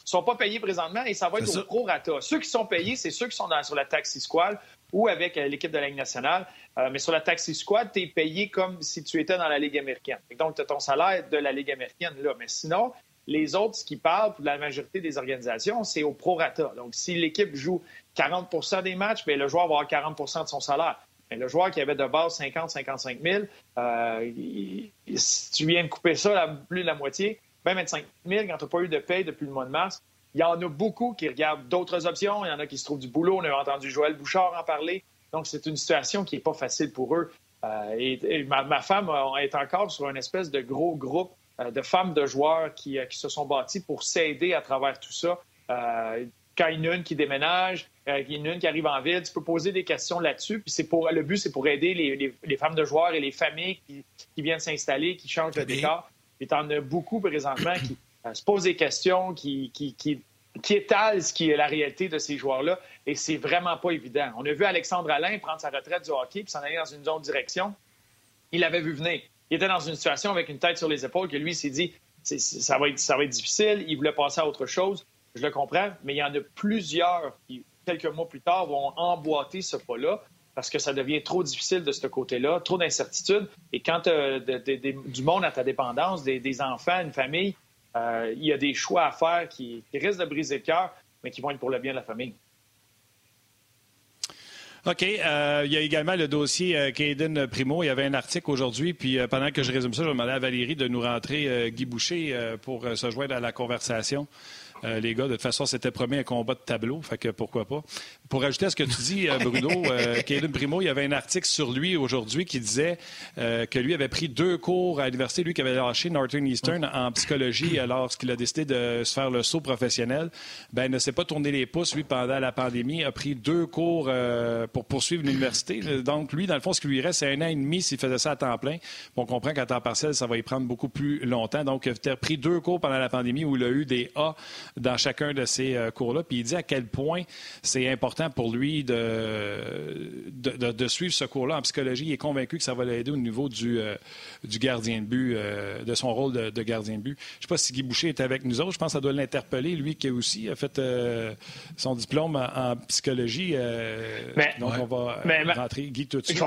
sont pas payés présentement et ça va être au pro-rata. Ceux qui sont payés, c'est ceux qui sont sur la taxi squad ou avec euh, l'équipe de la Ligue nationale. Euh, mais sur la taxi squad, tu es payé comme si tu étais dans la Ligue américaine. donc, tu as ton salaire de la Ligue américaine là. Mais sinon, les autres, ce qui parlent pour la majorité des organisations, c'est au pro-rata. Donc, si l'équipe joue 40% des matchs, bien, le joueur va avoir 40% de son salaire. Mais le joueur qui avait de base 50-55 000, euh, si tu viens de couper ça, plus de la moitié, 25 000 quand tu n'as pas eu de paye depuis le mois de mars. Il y en a beaucoup qui regardent d'autres options. Il y en a qui se trouvent du boulot. On a entendu Joël Bouchard en parler. Donc, c'est une situation qui n'est pas facile pour eux. Euh, et, ma, femme est encore sur une espèce de gros groupe euh, de femmes de joueurs qui, euh, qui, se sont bâtis pour s'aider à travers tout ça. quand il y en a une qui déménage, il y en a une qui arrive en ville, tu peux poser des questions là-dessus. Puis c'est pour le but, c'est pour aider les, les, femmes de joueurs et les familles qui, qui viennent s'installer, qui changent de décor. Et tu en as beaucoup présentement qui euh, se posent des questions, qui, qui, qui, étalent ce qui est la réalité de ces joueurs-là. Et c'est vraiment pas évident. On a vu Alexandre Alain prendre sa retraite du hockey puis s'en aller dans une de direction. Il l'avait vu venir. Il était dans une situation avec une tête sur les épaules que lui s'est dit ça va, être, ça va être difficile. Il voulait passer à autre chose. Je le comprends, mais il y en a plusieurs qui, quelques mois plus tard, vont emboîter ce pas-là parce que ça devient trop difficile de ce côté-là, trop d'incertitudes. Et quand tu as du monde à ta dépendance, des, enfants, une famille, euh, il y a des choix à faire qui, risquent de briser le cœur, mais qui vont être pour le bien de la famille. OK. Euh, il y a également le dossier euh, Primo. Il y avait un article aujourd'hui, puis euh, pendant que je résume ça, je vais demander à Valérie de nous rentrer Guy Boucher pour se joindre à la conversation. Euh, les gars. De toute façon, c'était promis un combat de tableau, fait que pourquoi pas. Pour ajouter à ce que tu dis, euh, Bruno, Caden Primo, il y avait un article sur lui aujourd'hui qui disait que lui avait pris deux cours à l'université, lui qui avait lâché Northern-Eastern en psychologie lorsqu'il a décidé de se faire le saut professionnel. Ben, ne s'est pas tourné les pouces, lui, pendant la pandémie, a pris deux cours pour poursuivre l'université. Donc, lui, dans le fond, ce qui lui reste, c'est un an et demi s'il faisait ça à temps plein. On comprend qu'à temps partiel, ça va y prendre beaucoup plus longtemps. Donc, il a pris deux cours pendant la pandémie où il a eu des A dans chacun de ces euh, cours-là. Puis il dit à quel point c'est important pour lui de, de, suivre ce cours-là en psychologie. Il est convaincu que ça va l'aider au niveau du, euh, du gardien de but, euh, de son rôle de, gardien de but. Je ne sais pas si Guy Boucher est avec nous autres. Je pense que ça doit l'interpeller, lui qui aussi a fait son diplôme en, psychologie. donc, on va rentrer. Guy, tout de suite.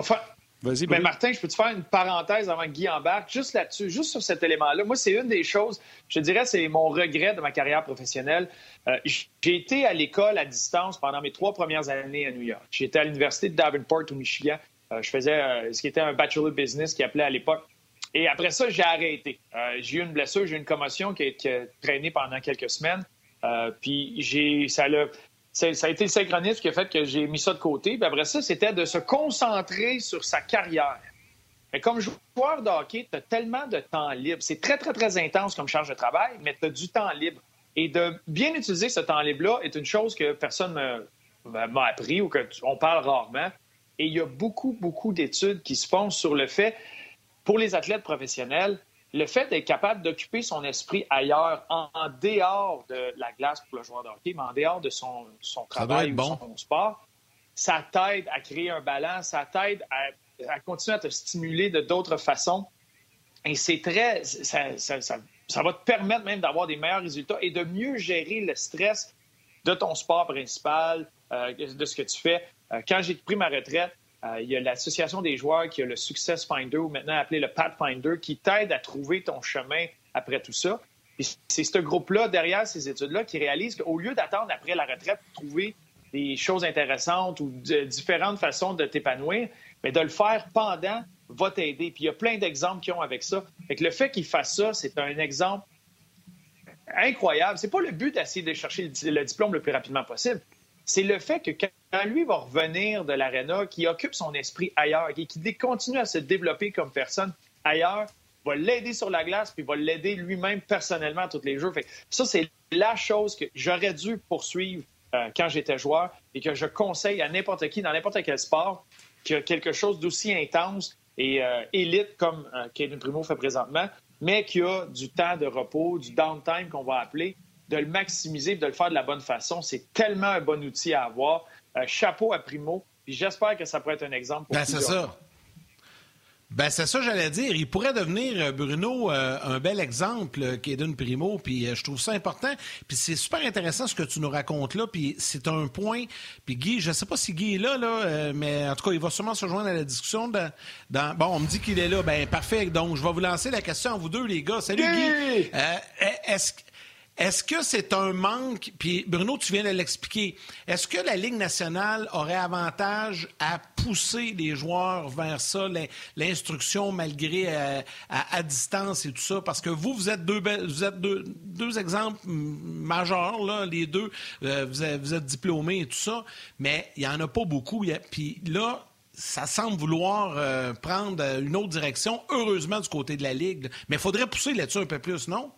Mais Martin, je peux te faire une parenthèse avant que Guy embarque, juste là-dessus, juste sur cet élément-là. Moi, c'est une des choses, je dirais, c'est mon regret de ma carrière professionnelle. Euh, j'ai été à l'école à distance pendant mes trois premières années à New York. J'étais à l'université de Davenport au Michigan. Euh, je faisais euh, ce qui était un bachelor business qui appelait à l'époque. Et après ça, j'ai arrêté. j'ai eu une blessure, j'ai eu une commotion qui a, qui a traîné pendant quelques semaines. puis j'ai, ça l'a ça a été le synchronisme qui a fait que j'ai mis ça de côté. Puis après ça, c'était de se concentrer sur sa carrière. Mais comme joueur de hockey, tu as tellement de temps libre. C'est très, très, très intense comme charge de travail, mais tu as du temps libre. Et de bien utiliser ce temps libre-là est une chose que personne m'a appris ou qu'on parle rarement. Et il y a beaucoup, beaucoup d'études qui se font sur le fait, pour les athlètes professionnels, le fait d'être capable d'occuper son esprit ailleurs, en, dehors de la glace pour le joueur de hockey, mais en dehors de son, travail ou son sport, ça t'aide à créer un balance, ça t'aide à, continuer à te stimuler de d'autres façons. Et c'est très. Ça, va te permettre même d'avoir des meilleurs résultats et de mieux gérer le stress de ton sport principal, euh, de ce que tu fais. Euh, quand j'ai pris ma retraite, euh, il y a l'Association des joueurs qui a le Success Finder, ou maintenant appelé le Pathfinder, qui t'aide à trouver ton chemin après tout ça. C'est ce groupe-là, derrière ces études-là, qui réalise qu'au lieu d'attendre après la retraite pour trouver des choses intéressantes ou différentes façons de t'épanouir, mais de le faire pendant va t'aider. Puis il y a plein d'exemples qui ont avec ça. Fait que le fait qu'il fasse ça, c'est un exemple incroyable. C'est pas le but d'essayer de chercher le diplôme le plus rapidement possible c'est le fait que quand lui va revenir de l'aréna, qu'il occupe son esprit ailleurs et qu'il continue à se développer comme personne ailleurs, va l'aider sur la glace, puis va l'aider lui-même personnellement tous les jours. Fait ça, c'est la chose que j'aurais dû poursuivre euh, quand j'étais joueur et que je conseille à n'importe qui, dans n'importe quel sport, qui a quelque chose d'aussi intense et euh, élite comme euh, Primo fait présentement, mais qui a du temps de repos, du downtime qu'on va appeler, de le maximiser, de le faire de la bonne façon. C'est tellement un bon outil à avoir. Euh, chapeau à Primo. Puis j'espère que ça pourrait être un exemple pour ben, c'est ça. Ben, c'est ça, j'allais dire. Il pourrait devenir, euh, Bruno, euh, un bel exemple, Kaden Primo, puis je trouve ça important. Puis c'est super intéressant ce que tu nous racontes là, puis c'est un point. Puis Guy, je sais pas si Guy est là, là mais en tout cas, il va sûrement se joindre à la discussion. Dans, Bon, on me dit qu'il est là. Ben, parfait. Donc, je vais vous lancer la question à vous deux, les gars. Salut, Guy! Est-ce est-ce que c'est un manque, puis Bruno, tu viens de l'expliquer, est-ce que la Ligue nationale aurait avantage à pousser les joueurs vers ça, l'instruction malgré euh, à, distance et tout ça? Parce que vous, vous êtes deux, vous êtes deux, exemples majeurs, là, les deux, euh, vous, êtes, vous, êtes, diplômés et tout ça, mais il n'y en a pas beaucoup. Puis là, ça semble vouloir euh, prendre une autre direction, heureusement du côté de la Ligue. Mais il faudrait pousser là-dessus un peu plus, non?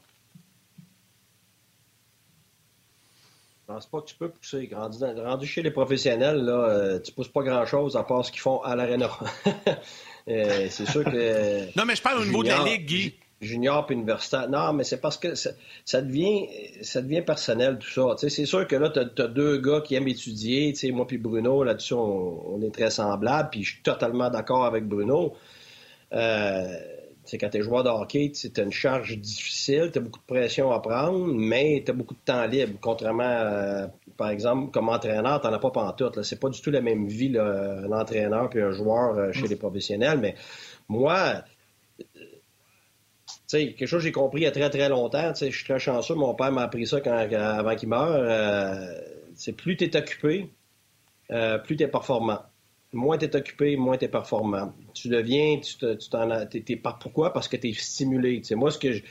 Je pense pas que tu peux pousser. Rendu, chez les professionnels, là, euh, tu pousses pas grand-chose à part ce qu'ils font à l'aréna. Euh, c'est sûr que... Non, mais je parle au niveau de la Ligue, Guy. Junior puis universitaire. Non, mais c'est parce que ça, devient, ça devient personnel, tout ça. c'est sûr que là, tu as, deux gars qui aiment étudier. moi puis Bruno, là-dessus, on, est très semblables. Puis je suis totalement d'accord avec Bruno. Euh, c'est quand tu es joueur de hockey, tu as une charge difficile, tu as beaucoup de pression à prendre, mais tu as beaucoup de temps libre. Contrairement, à, par exemple, comme entraîneur, tu n'en as pas pantoute. C'est pas du tout la même vie, là, un entraîneur puis un joueur euh, chez les professionnels. Mais moi, sais, quelque chose que j'ai compris il y a très, très longtemps. Je suis très chanceux. Mon père m'a appris ça quand, avant qu'il meure. Euh, c'est plus tu es occupé, euh, plus tu es performant moins tu es occupé, moins tu es performant. Tu deviens, tu t'en tu pourquoi? Parce que tu es stimulé. moi, ce que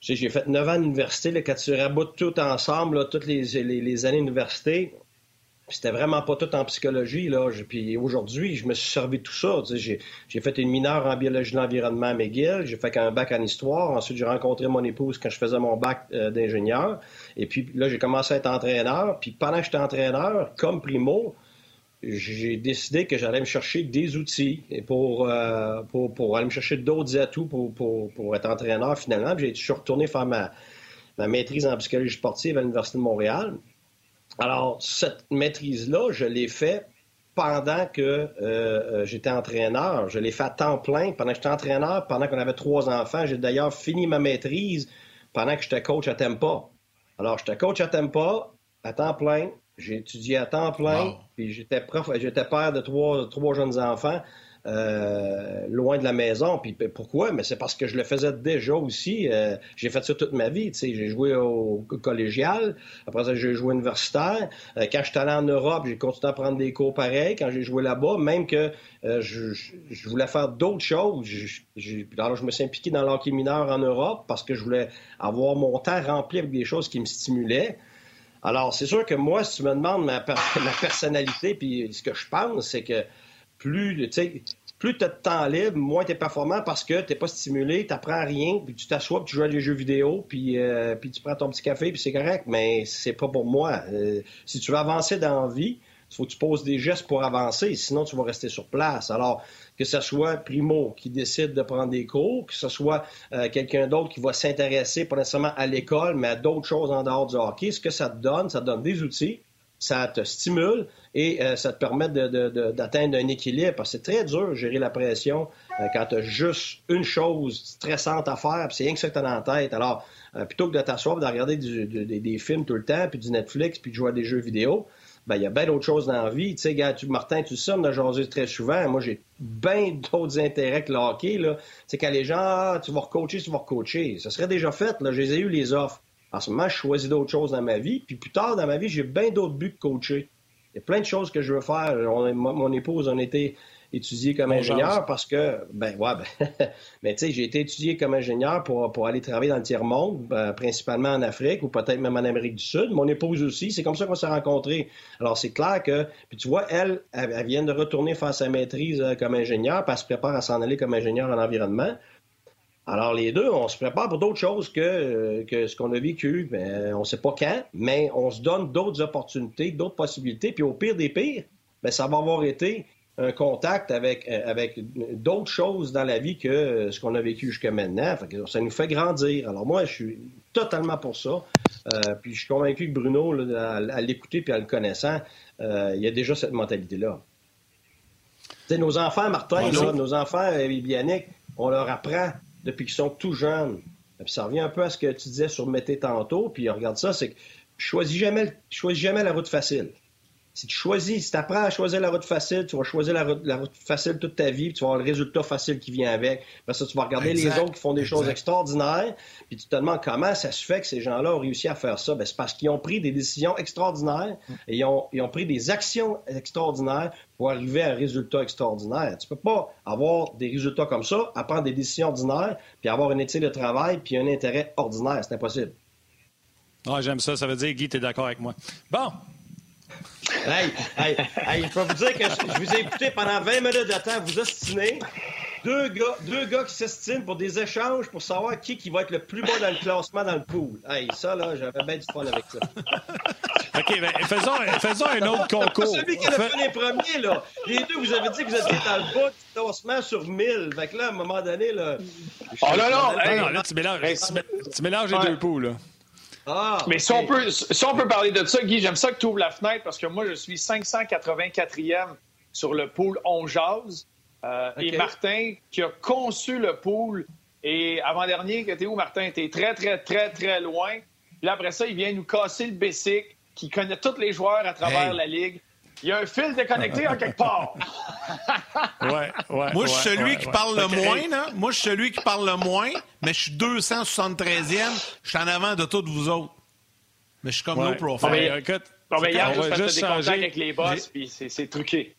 j'ai fait 9 ans d'université. Quand tu raboutes tout ensemble, toutes les, les, années d'université, c'était vraiment pas tout en psychologie. Là. Puis aujourd'hui, je me suis servi de tout ça. J'ai, fait une mineure en biologie de l'environnement à McGill. J'ai fait un bac en histoire. Ensuite, j'ai rencontré mon épouse quand je faisais mon bac euh, d'ingénieur. Et puis là, j'ai commencé à être entraîneur. Puis pendant que j'étais entraîneur, comme primo, j'ai décidé que j'allais me chercher des outils pour, euh, pour, pour, aller me chercher d'autres atouts pour, pour, pour, être entraîneur finalement. Puis, je suis retourné faire ma, ma maîtrise en psychologie sportive à l'Université de Montréal. Alors, cette maîtrise-là, je l'ai fait pendant que euh, euh, j'étais entraîneur. Je l'ai fait à temps plein pendant que j'étais entraîneur, pendant qu'on avait trois enfants. J'ai d'ailleurs fini ma maîtrise pendant que j'étais coach à Tempa. Alors, j'étais coach à Tempa à temps plein. J'ai étudié à temps plein, puis j'étais prof, j'étais père de trois, trois jeunes enfants. Euh, loin de la maison. Puis pourquoi? Mais c'est parce que je le faisais déjà aussi. Euh, j'ai fait ça toute ma vie. J'ai joué au collégial. Après ça, j'ai joué universitaire. Euh, quand j'étais allé en Europe, j'ai continué à prendre des cours pareils. Quand j'ai joué là-bas, même que je, je, voulais faire d'autres choses. alors, je me suis impliqué dans l'hockey mineur en Europe parce que je voulais avoir mon temps rempli avec des choses qui me stimulaient. Alors, c'est sûr que moi, si tu me demandes ma, personnalité, puis ce que je pense, c'est que plus, tu as de temps libre, moins tu es performant parce que tu pas stimulé, tu n'apprends rien, puis tu t'assois, puis tu joues à des jeux vidéo, puis, euh, puis tu prends ton petit café, puis c'est correct, mais c'est pas pour moi. Euh, si tu veux avancer dans la vie, il faut que tu poses des gestes pour avancer, sinon tu vas rester sur place. Alors, que ce soit Primo qui décide de prendre des cours, que ce soit euh, quelqu'un d'autre qui va s'intéresser pas nécessairement à l'école, mais à d'autres choses en dehors du hockey, ce que ça te donne, ça te donne des outils, ça te stimule et euh, ça te permet d'atteindre un équilibre. Parce que c'est très dur de gérer la pression euh, quand tu as juste une chose stressante à faire, puis c'est rien que ça que tu as dans la tête. Alors, plutôt que de t'asseoir, de regarder des films tout le temps, puis du Netflix, puis de jouer à des jeux vidéo, ben, il y a bien d'autres choses dans la vie. Tu sais, tu, Martin, tu sais, on a très souvent. Moi, j'ai bien d'autres intérêts que le sais, quand les gens, ah, tu vas recoacher, tu vas recoacher. Ça serait déjà fait. Là. Je les ai eu les offres. En ce moment, je choisis d'autres choses dans ma vie. Puis plus tard dans ma vie, j'ai bien d'autres buts de coacher. Il y a plein de choses que je veux faire. mon épouse, on était étudié comme ingénieur parce que, ben ouais, ben, mais tu sais, j'ai été étudié comme ingénieur pour, pour aller travailler dans le tiers-monde, ben, principalement en Afrique ou peut-être même en Amérique du Sud. Mon épouse aussi, c'est comme ça qu'on s'est rencontrés. Alors c'est clair que, puis tu vois, elle, elle, vient de retourner faire sa maîtrise euh, comme ingénieur, puis elle se prépare à s'en aller comme ingénieur en environnement. Alors, les deux, on se prépare pour d'autres choses que, euh, que ce qu'on a vécu. On ne sait pas quand, mais on se donne d'autres opportunités, d'autres possibilités. Puis au pire des pires, ben, ça va avoir été un contact avec, euh, avec d'autres choses dans la vie que euh, ce qu'on a vécu jusqu'à maintenant. ça nous fait grandir. Alors moi, je suis totalement pour ça. puis je suis convaincu que Bruno, à, l'écouter puis en le connaissant, il y a déjà cette mentalité-là. nos enfants, Martin, nos enfants, Yannick, on leur apprend depuis qu'ils sont tout jeunes. puis ça revient un peu à ce que tu disais sur Mété tantôt, puis regarde ça, c'est que choisis jamais, choisis jamais la route facile. Si tu choisis, si tu apprends à choisir la route facile, tu vas choisir la route, facile toute ta vie, puis tu vas avoir le résultat facile qui vient avec. Parce que tu vas regarder les autres qui font des choses extraordinaires, puis tu te demandes comment ça se fait que ces gens-là ont réussi à faire ça. Ben, c'est parce qu'ils ont pris des décisions extraordinaires et ils ont, ils ont pris des actions extraordinaires pour arriver à un résultat extraordinaire. Tu peux pas avoir des résultats comme ça, apprendre des décisions ordinaires, puis avoir une éthique de travail, puis un intérêt ordinaire. C'est impossible. Ah, j'aime ça. Ça veut dire, Guy, tu es d'accord avec moi. Bon, Hey, hey, hey, je peux vous dire que je, vous ai écouté pendant 20 minutes de temps vous ostiner. Deux gars, deux gars qui s'estiment pour des échanges pour savoir qui, qui va être le plus bas dans le classement dans le pool. Hey, ça, là, j'avais bien du fun avec ça. OK, ben, faisons, faisons un autre concours. Celui qui a fait les premiers, là. Les deux, vous avez dit que vous étiez dans le bas du classement sur 1000. Fait que là, à un moment donné, là. Oh là, non, non, là, tu mélanges, tu mélanges les deux poules, là. Ah, Mais si, on peut, si on peut parler de ça, Guy, j'aime ça que tu ouvres la fenêtre parce que moi, je suis 584e sur le pool On Jazz. Euh, et Martin, qui a conçu le pool, et avant-dernier, t'es où, Martin? T'es très, très, très, très loin. Puis après ça, il vient nous casser le basic, qui connaît tous les joueurs à travers la ligue. Il y a un fil déconnecté en quelque part. ouais, ouais, Moi, je suis celui qui parle le moins, là. Moi, je suis celui qui parle le moins, mais je suis 273e. Je suis en avant de tous vous autres. Mais je suis comme no profile. Bon, mais, écoute, bon, mais hier, on va juste changer avec les boss, puis c'est truqué.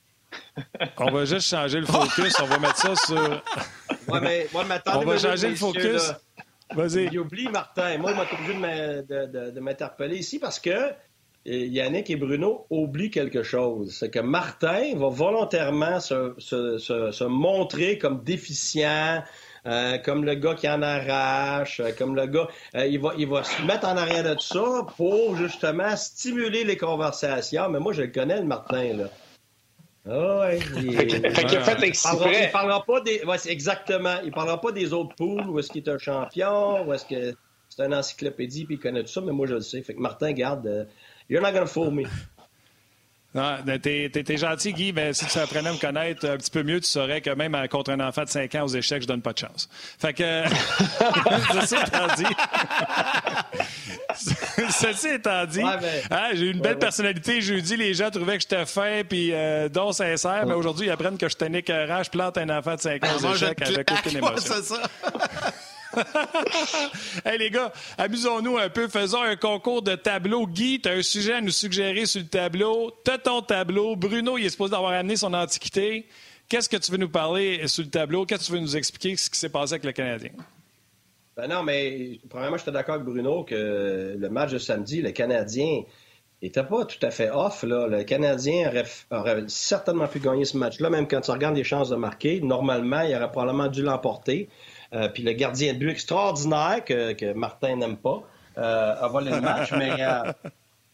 on va juste changer le focus. on va mettre ça sur. Ouais, mais, moi, on va changer le focus. Vas-y. Il oublie Martin. Moi, je suis obligé de m'interpeller ici parce que Yannick et Bruno oublient quelque chose. C'est que Martin va volontairement se, montrer comme déficient, euh, comme le gars qui en arrache, euh, comme le gars. Euh, il, va, il va se mettre en arrière de ça pour justement stimuler les conversations. Mais moi, je le connais, le Martin, là. Ah ouais, il, fait parlera, pas des. exactement. Il parlera pas des autres poules, où est-ce qu'il est un champion, où est-ce que c'est un encyclopédie, puis il connaît tout ça, mais moi je le sais. Fait que Martin, garde, You're not gonna fool me. Non, t'es, gentil, Guy, mais si tu apprenais à me connaître un petit peu mieux, tu saurais que même contre un enfant de 5 ans aux échecs, je donne pas de chance. Fait que, ceci étant dit, ceci étant dit, hein, j'ai eu une belle personnalité jeudi, les gens trouvaient que j'étais fin puis euh, don sincère, mais aujourd'hui, ils apprennent que je tenais qu'un je plante un enfant de 5 ans aux échecs avec aucune émotion. c'est ça. hey les gars, amusons-nous un peu. Faisons un concours de tableau. Guy, tu as un sujet à nous suggérer sur le tableau. Tu ton tableau. Bruno, il est supposé avoir amené son antiquité. Qu'est-ce que tu veux nous parler sur le tableau? Qu'est-ce que tu veux nous expliquer ce qui s'est passé avec le Canadien? Ben non, mais premièrement, j'étais d'accord avec Bruno que le match de samedi, le Canadien n'était pas tout à fait off. Là. Le Canadien aurait, certainement pu gagner ce match-là, même quand tu regardes les chances de marquer. Normalement, il aurait probablement dû l'emporter. Euh, puis le gardien de but extraordinaire que, Martin n'aime pas euh, a volé le match. mais euh,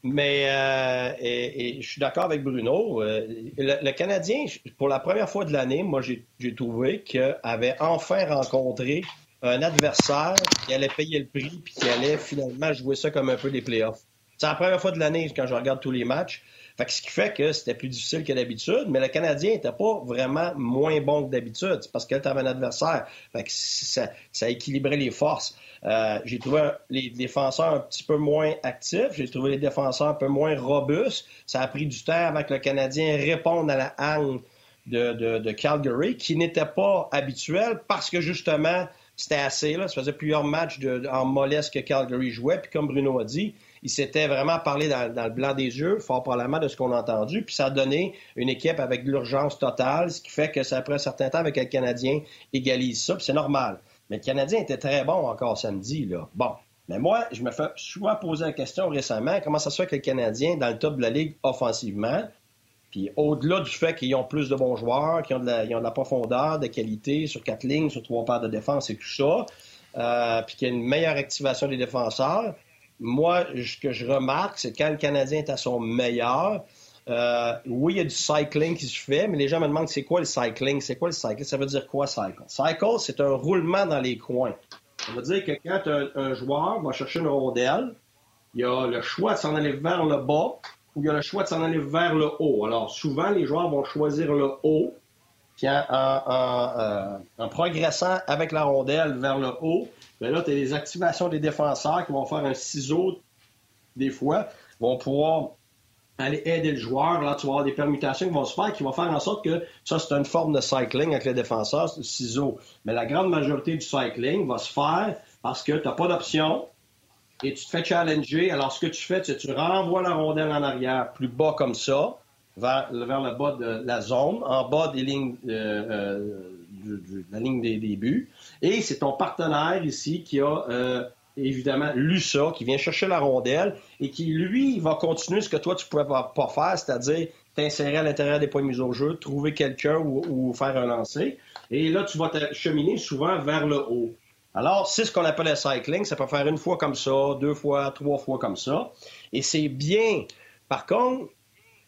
mais et, je suis d'accord avec Bruno. Le, Canadien, pour la première fois de l'année, moi, j'ai trouvé qu'il avait enfin rencontré un adversaire qui allait payer le prix puis qui allait finalement jouer ça comme un peu des playoffs. C'est la première fois de l'année quand je regarde tous les matchs. Fait ce qui fait que c'était plus difficile que d'habitude, mais le Canadien n'était pas vraiment moins bon que d'habitude. Parce que tu un adversaire. Fait que ça, ça équilibrait les forces. Euh, j'ai trouvé les défenseurs un petit peu moins actifs. J'ai trouvé les défenseurs un peu moins robustes. Ça a pris du temps avant que le Canadien réponde à la haine de, Calgary, qui n'était pas habituel parce que justement, c'était assez. Là. Ça faisait plusieurs matchs en mollesse que Calgary jouait. Puis comme Bruno a dit, il s'était vraiment parlé dans, le blanc des yeux, fort probablement de ce qu'on a entendu, puis ça a donné une équipe avec de l'urgence totale, ce qui fait que ça prend un certain temps avec le Canadien égalise ça, puis c'est normal. Mais le Canadien était très bon encore samedi, là. Bon. Mais moi, je me fais souvent poser la question récemment, comment ça se fait que le Canadien, dans le top de la Ligue offensivement, puis au-delà du fait qu'ils ont plus de bons joueurs, qu'ils ont, de la, profondeur, de qualité sur quatre lignes, sur trois paires de défense et tout ça, euh, puis qu'il y a une meilleure activation des défenseurs, moi, ce que je remarque, c'est quand le Canadien est à son meilleur, euh, oui, il y a du cycling qui se fait, mais les gens me demandent c'est quoi le cycling? C'est quoi le cycling? Ça veut dire quoi, cycle? Cycle, c'est un roulement dans les coins. Ça veut dire que quand un, joueur va chercher une rondelle, il y a le choix de s'en aller vers le bas ou il y a le choix de s'en aller vers le haut. Alors, souvent, les joueurs vont choisir le haut, puis en, euh, progressant avec la rondelle vers le haut, Bien là, tu as les activations des défenseurs qui vont faire un ciseau, des fois, vont pouvoir aller aider le joueur. Là, tu vas avoir des permutations qui vont se faire, qui vont faire en sorte que ça, c'est une forme de cycling avec les défenseurs, c'est le ciseau. Mais la grande majorité du cycling va se faire parce que tu n'as pas d'option et tu te fais challenger. Alors, ce que tu fais, c'est que tu renvoies la rondelle en arrière, plus bas comme ça, vers, vers le bas de la zone, en bas des lignes, euh, euh, de la ligne des débuts. Et c'est ton partenaire ici qui a euh, évidemment lu ça, qui vient chercher la rondelle et qui, lui, va continuer ce que toi, tu ne pouvais pas, faire, c'est-à-dire t'insérer à l'intérieur des points de mise au jeu, trouver quelqu'un ou, faire un lancer. Et là, tu vas te cheminer souvent vers le haut. Alors, c'est ce qu'on appelle le cycling. Ça peut faire une fois comme ça, deux fois, trois fois comme ça. Et c'est bien. Par contre,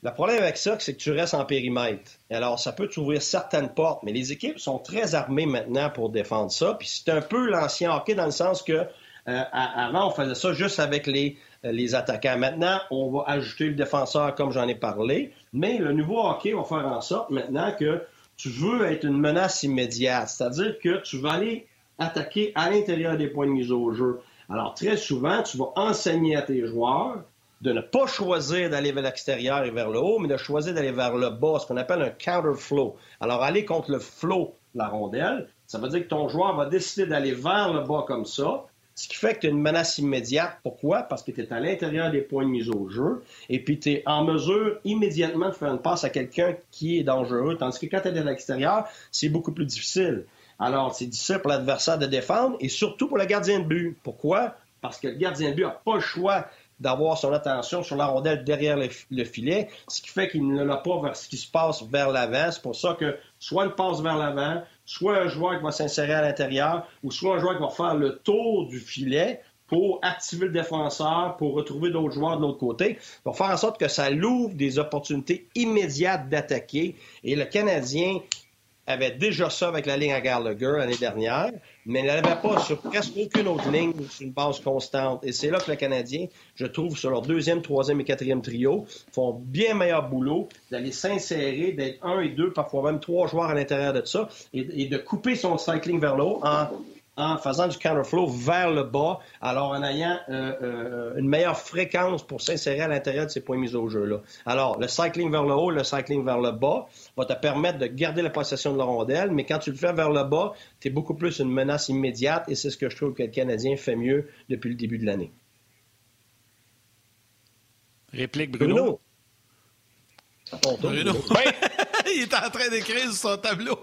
le problème avec ça, c'est que tu restes en périmètre. Alors, ça peut t'ouvrir certaines portes, mais les équipes sont très armées maintenant pour défendre ça. Puis c'est un peu l'ancien hockey dans le sens que euh, avant, on faisait ça juste avec les, euh, les attaquants. Maintenant, on va ajouter le défenseur comme j'en ai parlé. Mais le nouveau hockey va faire en sorte maintenant que tu veux être une menace immédiate. C'est-à-dire que tu vas aller attaquer à l'intérieur des points de mise au jeu. Alors, très souvent, tu vas enseigner à tes joueurs de ne pas choisir d'aller vers l'extérieur et vers le haut, mais de choisir d'aller vers le bas, ce qu'on appelle un counter flow. Alors, aller contre le flow la rondelle, ça veut dire que ton joueur va décider d'aller vers le bas comme ça, ce qui fait que tu as une menace immédiate. Pourquoi? Parce que tu es à l'intérieur des points de mise au jeu et puis tu es en mesure immédiatement de faire une passe à quelqu'un qui est dangereux. Tandis que quand tu es à l'extérieur, c'est beaucoup plus difficile. Alors, c'est difficile pour l'adversaire de défendre et surtout pour le gardien de but. Pourquoi? Parce que le gardien de but n'a pas le choix d'avoir son attention sur la rondelle derrière le, filet, ce qui fait qu'il ne l'a pas vers ce qui se passe vers l'avant. C'est pour ça que soit une passe vers l'avant, soit un joueur qui va s'insérer à l'intérieur, ou soit un joueur qui va faire le tour du filet pour activer le défenseur, pour retrouver d'autres joueurs de l'autre côté, pour faire en sorte que ça l'ouvre des opportunités immédiates d'attaquer. Et le Canadien avait déjà ça avec la ligne à Gallagher l'année dernière, mais n'avait pas sur presque aucune autre ligne sur une base constante. Et c'est là que les Canadiens, je trouve, sur leur deuxième, troisième et quatrième trio, font bien meilleur boulot d'aller s'insérer, d'être un et deux, parfois même trois joueurs à l'intérieur de ça, et, et de couper son cycling vers le haut en en faisant du counterflow vers le bas, alors en ayant euh, euh, une meilleure fréquence pour s'insérer à l'intérieur de ces points mis au jeu-là. Alors, le cycling vers le haut, le cycling vers le bas va te permettre de garder la possession de la rondelle, mais quand tu le fais vers le bas, tu es beaucoup plus une menace immédiate et c'est ce que je trouve que le Canadien fait mieux depuis le début de l'année. Réplique Bruno? Bruno. Bruno. Il est en train d'écrire sur son tableau.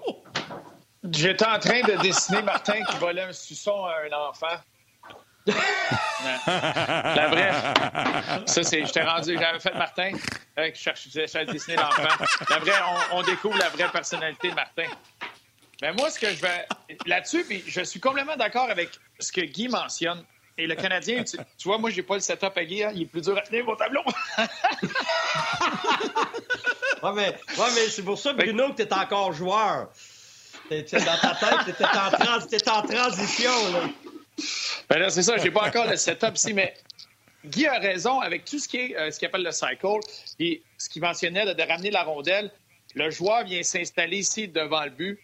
J'étais en train de dessiner Martin qui volait un suçon à un enfant. la vraie. Ça, c'est. J'étais rendu. J'avais fait Martin. Euh, cherchais à dessiner l'enfant. La vraie, on, découvre la vraie personnalité de Martin. Mais moi, ce que je vais. Là-dessus, puis je suis complètement d'accord avec ce que Guy mentionne. Et le Canadien, tu, vois, moi, j'ai pas le setup à Guy. Hein. il est plus dur à tenir mon tableau. ouais, mais, ouais, mais c'est pour ça, Bruno, que tu es encore joueur dans ta tête, t'étais en, en, transition. Là. Ben là, c'est ça, j'ai pas encore le setup ici, mais Guy a raison avec tout ce qui est euh, ce qu'il appelle le cycle, et ce qu'il mentionnait de ramener la rondelle. Le joueur vient s'installer ici devant le but.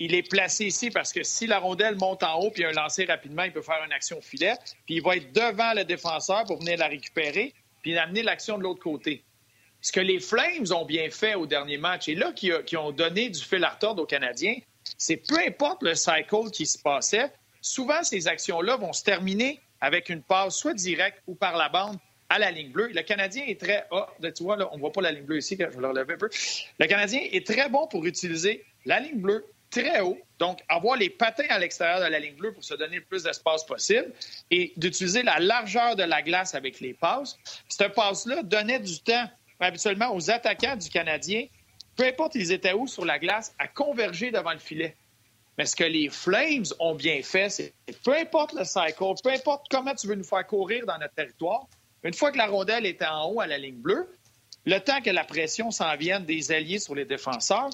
Il est placé ici parce que si la rondelle monte en haut puis un lancé rapidement, il peut faire une action au filet. Puis il va être devant le défenseur pour venir la récupérer puis amener l'action de l'autre côté ce que les Flames ont bien fait au dernier match, et là, qui, ont donné du fil à retordre aux Canadiens, c'est peu importe le cycle qui se passait, souvent ces actions-là vont se terminer avec une passe soit directe ou par la bande à la ligne bleue. Le Canadien est très... Ah, tu vois, là, on ne voit pas la ligne bleue ici, je vais le relever un peu. Le Canadien est très bon pour utiliser la ligne bleue très haut, donc avoir les patins à l'extérieur de la ligne bleue pour se donner le plus d'espace possible et d'utiliser la largeur de la glace avec les passes. Cette passe-là donnait du temps habituellement aux attaquants du Canadien, peu importe ils étaient où sur la glace, à converger devant le filet. Mais ce que les Flames ont bien fait, c'est peu importe le cycle, peu importe comment tu veux nous faire courir dans notre territoire, une fois que la rondelle était en haut à la ligne bleue, le temps que la pression s'en vienne des alliés sur les défenseurs,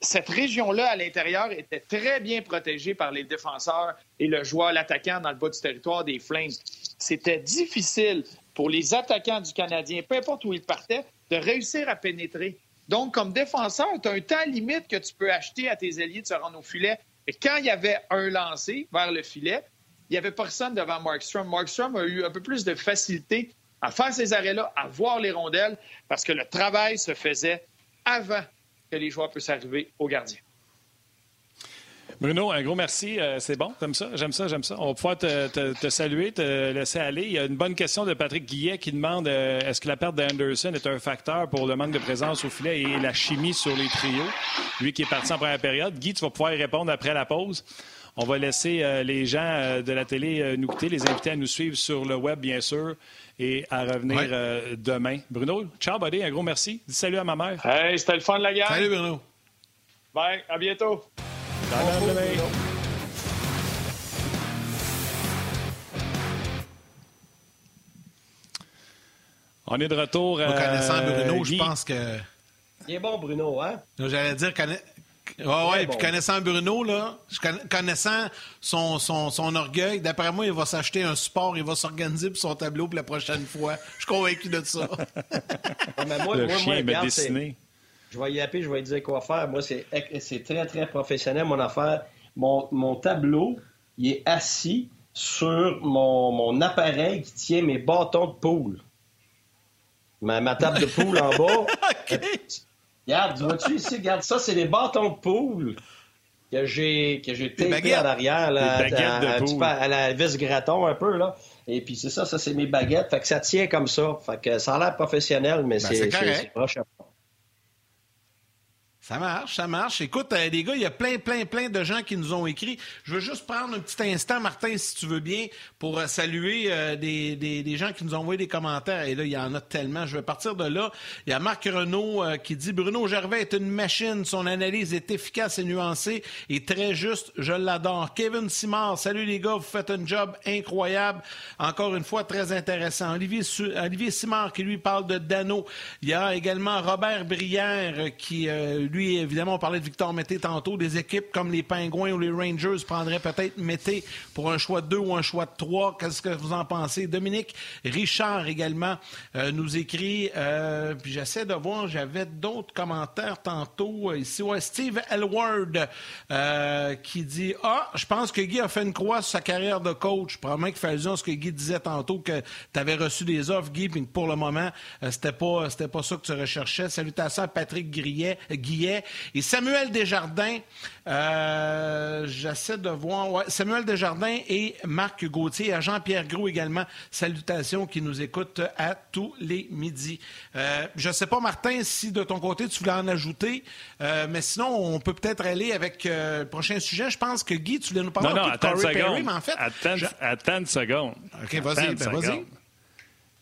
cette région-là à l'intérieur était très bien protégée par les défenseurs et le joueur, l'attaquant dans le bas du territoire des Flames. C'était difficile pour les attaquants du Canadien, peu importe où ils partaient, de réussir à pénétrer. Donc, comme défenseur, tu as un temps limite que tu peux acheter à tes alliés de se rendre au filet. Et quand il y avait un lancé vers le filet, il n'y avait personne devant Markstrom. Markstrom a eu un peu plus de facilité à faire ces arrêts-là, à voir les rondelles, parce que le travail se faisait avant que les joueurs puissent arriver au gardien. Bruno, un gros merci. Euh, c'est bon, comme ça. J'aime ça, j'aime ça. On va pouvoir te, saluer, te laisser aller. Il y a une bonne question de Patrick Guillet qui demande euh, est-ce que la perte d'Anderson est un facteur pour le manque de présence au filet et la chimie sur les trios? Lui qui est parti en première période. Guy, tu vas pouvoir y répondre après la pause. On va laisser euh, les gens de la télé nous quitter, les inviter à nous suivre sur le web, bien sûr, et à revenir demain. Bruno, ciao, buddy. Un gros merci. Dis salut à ma mère. Hey, c'était le fun de la guerre. Salut, Bruno. Bye, à bientôt. On est de retour. Moi, connaissant Bruno, je pense que. Il est bon, Bruno, hein? J'allais dire, conna... ouais, ouais, puis connaissant Bruno, là, connaissant son, son, son orgueil, d'après moi, il va s'acheter un support, il va s'organiser pour son tableau pour la prochaine fois. Je suis convaincu de ça. moi, Le chien m'a dessiné je vais y appeler, je vais dire quoi faire. Moi, c'est très, très professionnel, mon affaire. Mon, tableau, il est assis sur mon, appareil qui tient mes bâtons de poule. Ma, table de poule en bas. Regarde, vois-tu ici, regarde, ça, c'est des bâtons de poule que j'ai que j'ai tapé à l'arrière à, la vis graton un peu là. Et puis c'est ça, ça c'est mes baguettes. Fait que ça tient comme ça. Fait que ça a l'air professionnel, mais ben, c'est proche Ça marche, ça marche. Écoute, euh, les gars, il y a plein, plein, plein de gens qui nous ont écrit. Je veux juste prendre un petit instant, Martin, si tu veux bien, pour euh, saluer euh, des, des, gens qui nous ont envoyé des commentaires. Et là, il y en a tellement. Je vais partir de là. Il y a Marc Renault qui dit Bruno Gervais est une machine. Son analyse est efficace et nuancée et très juste. Je l'adore. Kevin Simard, salut les gars, vous faites un job incroyable. Encore une fois, très intéressant. Olivier, Olivier Simard qui lui parle de Dano. Il y a également Robert Brière qui lui, évidemment, on parlait de Victor Mété tantôt. Des équipes comme les Pingouins ou les Rangers prendraient peut-être Mété pour un choix de 2 ou un choix de 3. Qu'est-ce que vous en pensez? Dominique Richard également euh, nous écrit. Euh, puis j'essaie de voir, j'avais d'autres commentaires tantôt euh, ici. Ouais, Steve Elward qui dit Ah, je pense que Guy a fait une croix sur sa carrière de coach. Probablement qu'il fait allusion à ce que Guy disait tantôt, que tu avais reçu des offres, Guy, puis pour le moment, c'était pas, pas ça que tu recherchais. Salutations à Patrick Guillet. Et Samuel Desjardins, euh, j'essaie de voir. Samuel Desjardins et Marc Gauthier, à Jean-Pierre Gros également. Salutations qui nous écoutent à tous les midis. Euh, je ne sais pas, Martin, si de ton côté tu voulais en ajouter, euh, mais sinon, on peut peut-être aller avec le prochain sujet. Je pense que Guy, tu voulais nous parler non, un peu de Corey Perry, mais en fait. Attends, une seconde. OK, vas-y, ben, vas-y.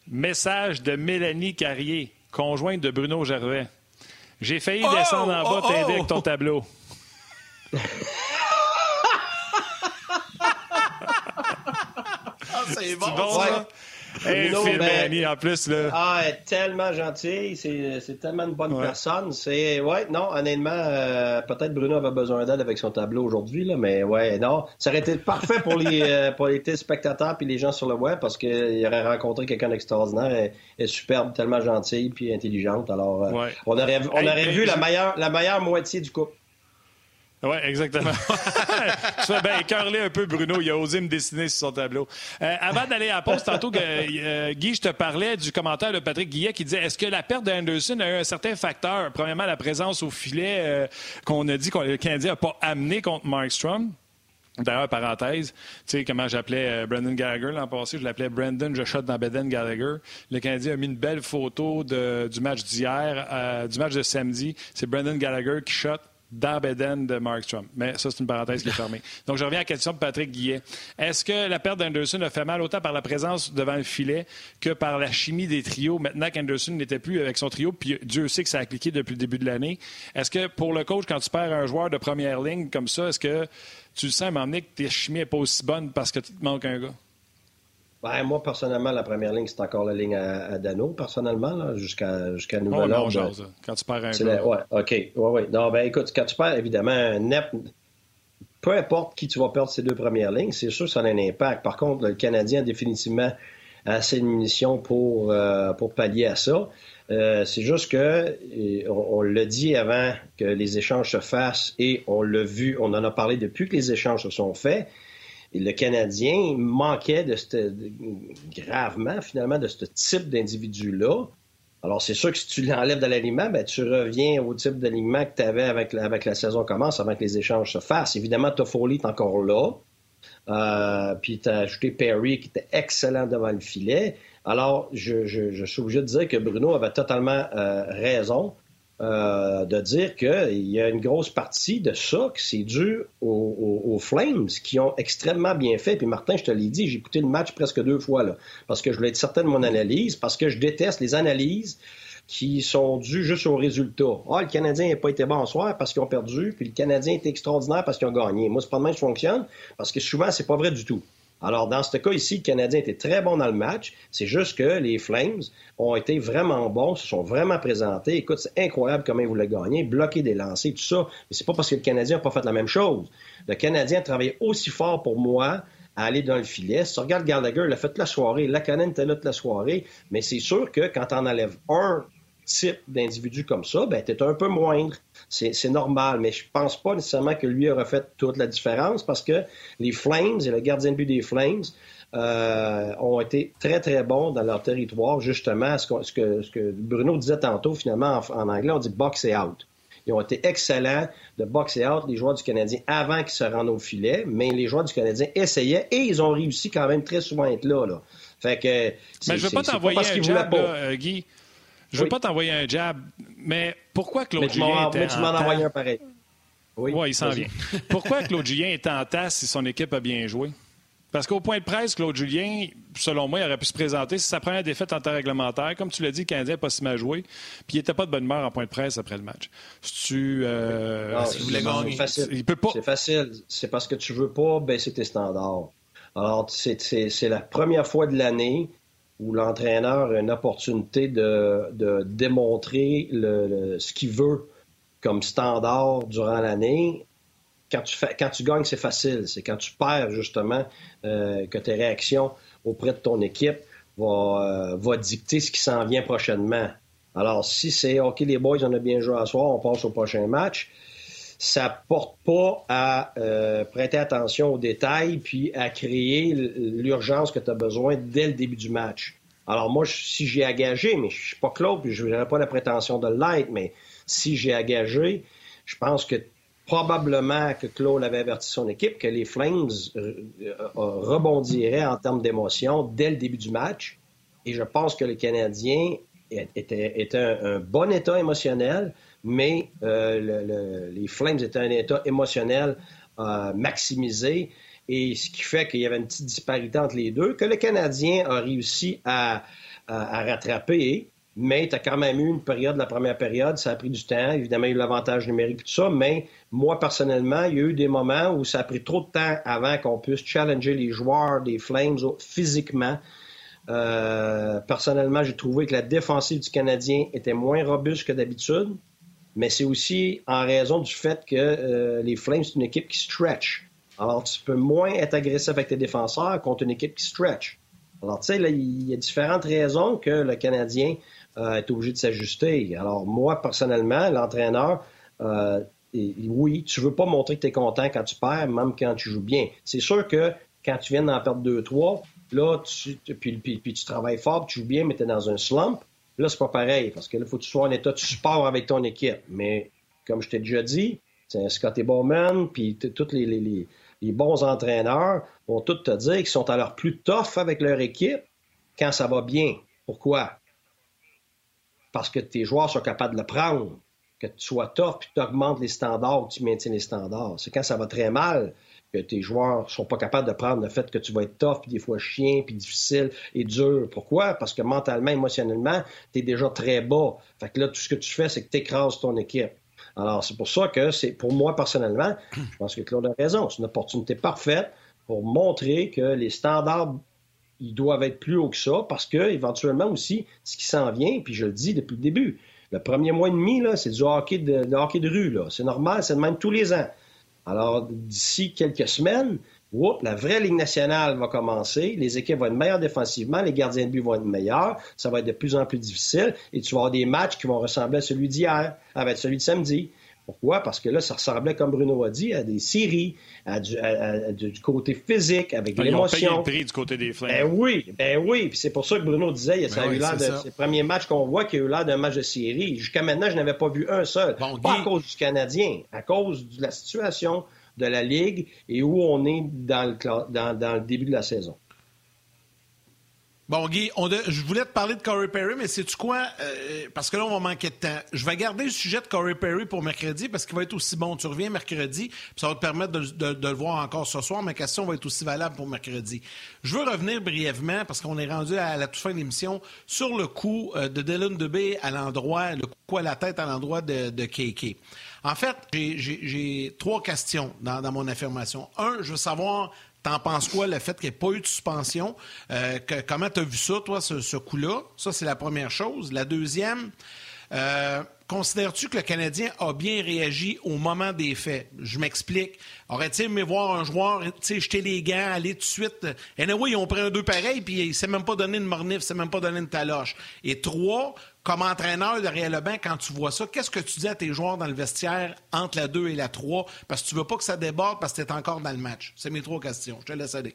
Message de Mélanie Carrier, conjointe de Bruno Gervais. J'ai failli descendre en bas oh, t'aider avec oh! ton tableau. ah, c'est bon, ça? Ben, en plus. Là. Ah, elle est tellement gentille. C'est tellement une bonne personne. C'est ouais, non, honnêtement, euh, peut-être Bruno avait besoin d'aide avec son tableau aujourd'hui, là, mais ouais, non. Ça aurait été parfait pour les, euh, pour les téléspectateurs puis les gens sur le web parce qu'il aurait rencontré quelqu'un d'extraordinaire. Est superbe, tellement gentille puis intelligente. Alors, euh, on aurait, on aurait vu la meilleure, la meilleure moitié du couple. Oui, exactement. bien écœurler un peu Bruno. Il a osé me dessiner sur son tableau. Euh, avant d'aller à la pause, tantôt, euh, Guy, je te parlais du commentaire de Patrick Guillet qui disait est-ce que la perte d'Anderson a eu un certain facteur? Premièrement, la présence au filet euh, qu'on a dit que le Canadien n'a pas amené contre Markstrom. D'ailleurs, parenthèse, tu sais comment j'appelais Brandon Gallagher l'an passé, je l'appelais Brandon, je shot dans Beden Gallagher. Le Canadien a mis une belle photo du match d'hier, du match de samedi. C'est Brandon Gallagher qui shot dans de Markstrom. Mais ça, c'est une parenthèse qui est fermée. Donc, je reviens à la question de Patrick Guillet. Est-ce que la perte d'Anderson a fait mal autant par la présence devant le filet que par la chimie des trios, maintenant qu'Anderson n'était plus avec son trio, puis Dieu sait que ça a cliqué depuis le début de l'année? Est-ce que pour le coach, quand tu perds un joueur de première ligne comme ça, est-ce que tu le sens à un moment donné que ta chimie n'est pas aussi bonne parce que tu te manques un gars? Ben, moi, personnellement, la première ligne, c'est encore la ligne à, Dano, personnellement, jusqu'à jusqu'à nouvel oh, ordre. Non, quand tu perds un gars. Ouais, OK. Ouais, ouais. Non, ben écoute, quand tu perds, évidemment, un net, peu importe qui tu vas perdre ces deux premières lignes, c'est sûr que ça a un impact. Par contre, le Canadien, définitivement, a assez de munitions pour, euh, pour pallier à ça. Euh, c'est juste que, on, on l'a dit avant que les échanges se fassent et on l'a vu, on en a parlé depuis que les échanges se sont faits le Canadien manquait de gravement, finalement, de ce type d'individu-là. Alors, c'est sûr que si tu l'enlèves de l'alignement, ben, tu reviens au type d'alignement que tu avais avec la, avec la saison commence, avant que les échanges se fassent. Évidemment, Toffoli est encore là. Euh, puis tu as ajouté Perry qui était excellent devant le filet. Alors, je, je, suis obligé de dire que Bruno avait totalement euh, raison euh, de dire qu'il y a une grosse partie de ça que c'est dû aux, Flames qui ont extrêmement bien fait. Puis Martin, je te l'ai dit, j'ai écouté le match presque deux fois là, parce que je voulais être certain de mon analyse, parce que je déteste les analyses qui sont dues juste aux résultats. Ah, le Canadien n'a pas été bon ce soir parce qu'ils ont perdu, puis le Canadien est extraordinaire parce qu'ils ont gagné. Moi, c'est pas de que je fonctionne, parce que souvent, c'est pas vrai du tout. Alors, dans ce cas ici, le Canadien était très bon dans le match. C'est juste que les Flames ont été vraiment bons, se sont vraiment présentés. Écoute, c'est incroyable comment ils voulaient gagner, bloquer des lancers, tout ça. Mais c'est pas parce que le Canadien n'a pas fait la même chose. Le Canadien a travaillé aussi fort pour moi à aller dans le filet. Si tu regardes Gallagher, il a fait toute la soirée. Lacanen était là toute la soirée. Mais c'est sûr que quand tu en enlèves un type d'individu comme ça, ben, tu es un peu moindre. C'est normal, mais je pense pas nécessairement que lui aurait fait toute la différence parce que les Flames et le gardien de but des Flames euh, ont été très, très bons dans leur territoire, justement, ce que, ce que, Bruno disait tantôt, finalement, en, anglais, on dit box et out. Ils ont été excellents de box et out, les joueurs du Canadien, avant qu'ils se rendent au filet, mais les joueurs du Canadien essayaient et ils ont réussi quand même très souvent à être là. là. Fait que, mais je veux pas t'envoyer un jab, là, euh, Guy. Je veux pas t'envoyer un jab, mais pourquoi Claude mais Julien était mais tu m'en un pareil. Oui, ouais, il s'en vient. pourquoi Claude Julien est en tasse si son équipe a bien joué? Parce qu'au point de presse, Claude Julien, selon moi, il aurait pu se présenter. C'est sa première défaite en temps réglementaire. Comme tu l'as dit, le Canadien n'a pas si mal joué. Puis il n'était pas de bonne humeur en point de presse après le match. Si tu. Euh, c'est facile. Il peut pas. C'est facile. C'est parce que tu veux pas baisser tes standards. Alors, c'est la première fois de l'année où l'entraîneur a une opportunité de, démontrer ce qu'il veut comme standard durant l'année. Quand tu, gagnes, c'est facile. C'est quand tu perds, justement, euh, que tes réactions auprès de ton équipe vont, euh, va dicter ce qui s'en vient prochainement. Alors, si c'est OK, les boys, on a bien joué à soir, on passe au prochain match, ça porte pas à euh, prêter attention aux détails puis à créer l'urgence que tu as besoin dès le début du match. Alors moi, si j'ai engagé, mais je suis pas Claude, puis je n'aurais pas la prétention de l'être, mais si j'ai engagé, je pense que probablement que Claude avait averti son équipe que les Flames euh, euh, rebondiraient en termes d'émotion dès le début du match. Et je pense que le Canadien était, un, bon état émotionnel, mais euh, les Flames étaient un état émotionnel maximisé. Et ce qui fait qu'il y avait une petite disparité entre les deux, que le Canadien a réussi à, rattraper. Mais tu as quand même eu une période, la première période, ça a pris du temps. Évidemment, il y a eu l'avantage numérique et tout ça. Mais moi, personnellement, il y a eu des moments où ça a pris trop de temps avant qu'on puisse challenger les joueurs des Flames physiquement. Euh, personnellement, j'ai trouvé que la défensive du Canadien était moins robuste que d'habitude, mais c'est aussi en raison du fait que euh, les Flames, c'est une équipe qui stretch. Alors, tu peux moins être agressif avec tes défenseurs contre une équipe qui stretch. Alors, tu sais, il y a différentes raisons que le Canadien euh, est obligé de s'ajuster. Alors, moi, personnellement, l'entraîneur, oui, tu veux pas montrer que tu es content quand tu perds, même quand tu joues bien. C'est sûr que quand tu viens d'en perdre 2-3, Là, tu, puis, tu travailles fort, tu joues bien, mais tu es dans un slump. Là, c'est pas pareil, parce que là, faut que tu sois en état de support avec ton équipe. Mais comme je t'ai déjà dit, c'est Scotty Bowman, puis tous les, bons entraîneurs vont tous te dire qu'ils sont leur plus tough avec leur équipe quand ça va bien. Pourquoi? Parce que tes joueurs sont capables de le prendre, que tu sois tough, puis tu augmentes les standards, tu maintiens les standards. C'est quand ça va très mal que tes joueurs sont pas capables de prendre le fait que tu vas être tough, puis des fois chien, puis difficile et dur. Pourquoi? Parce que mentalement, émotionnellement, tu es déjà très bas. Fait que là, tout ce que tu fais, c'est que tu écrases ton équipe. Alors, c'est pour ça que c'est, pour moi, personnellement, je pense que Claude a raison. C'est une opportunité parfaite pour montrer que les standards, ils doivent être plus hauts que ça, parce que, éventuellement aussi, ce qui s'en vient, puis je le dis depuis le début, le premier mois et demi, c'est du hockey de, hockey de rue. C'est normal, c'est de même tous les ans. Alors, d'ici quelques semaines, la vraie Ligue nationale va commencer, les équipes vont être meilleures défensivement, les gardiens de but vont être meilleurs, ça va être de plus en plus difficile, et tu vas avoir des matchs qui vont ressembler à celui d'hier, avec celui de samedi. Pourquoi? Parce que là, ça ressemblait, comme Bruno a dit, à des séries, à du, côté physique, avec de l'émotion. le prix du côté des Flames. Ben oui, ben oui. Puis c'est pour ça que Bruno disait, ça a ben eu l'air de ces premiers matchs qu'on voit, qu'il a eu l'air d'un match de série. Jusqu'à maintenant, je n'avais pas vu un seul. pas à cause du Canadien, à cause de la situation de la Ligue et où on est dans le début de la saison. Bon, Guy, je voulais te parler de Corey Perry, mais sais-tu quoi? Euh, parce que là, on va manquer de temps. Je vais garder le sujet de Corey Perry pour mercredi parce qu'il va être aussi bon. Tu reviens mercredi, puis ça va te permettre de, le voir encore ce soir. Ma question va être aussi valable pour mercredi. Je veux revenir brièvement, parce qu'on est rendu à la toute fin de l'émission, sur le coup euh, de Dylan Debay à l'endroit, le coup à la tête à l'endroit de, de KK. En fait, j'ai trois questions dans, dans mon affirmation. Un, je veux savoir T'en penses quoi, le fait qu'il n'y ait pas eu de suspension? Euh, comment tu as vu ça, toi, ce, coup-là? Ça, c'est la première chose. La deuxième, euh, considères-tu que le Canadien a bien réagi au moment des faits? Je m'explique. Aurait-il aimé voir un joueur jeter les gants, aller tout de suite? Et anyway, ils ont pris un deux pareil, puis il ne s'est même pas donné une mornif, il ne s'est même pas donné une taloche. Et trois, comme entraîneur derrière le banc, quand tu vois ça, qu'est-ce que tu dis à tes joueurs dans le vestiaire entre la 2 et la 3? Parce que tu veux pas que ça déborde parce que tu es encore dans le match. C'est mes trois questions. Je te laisse aller.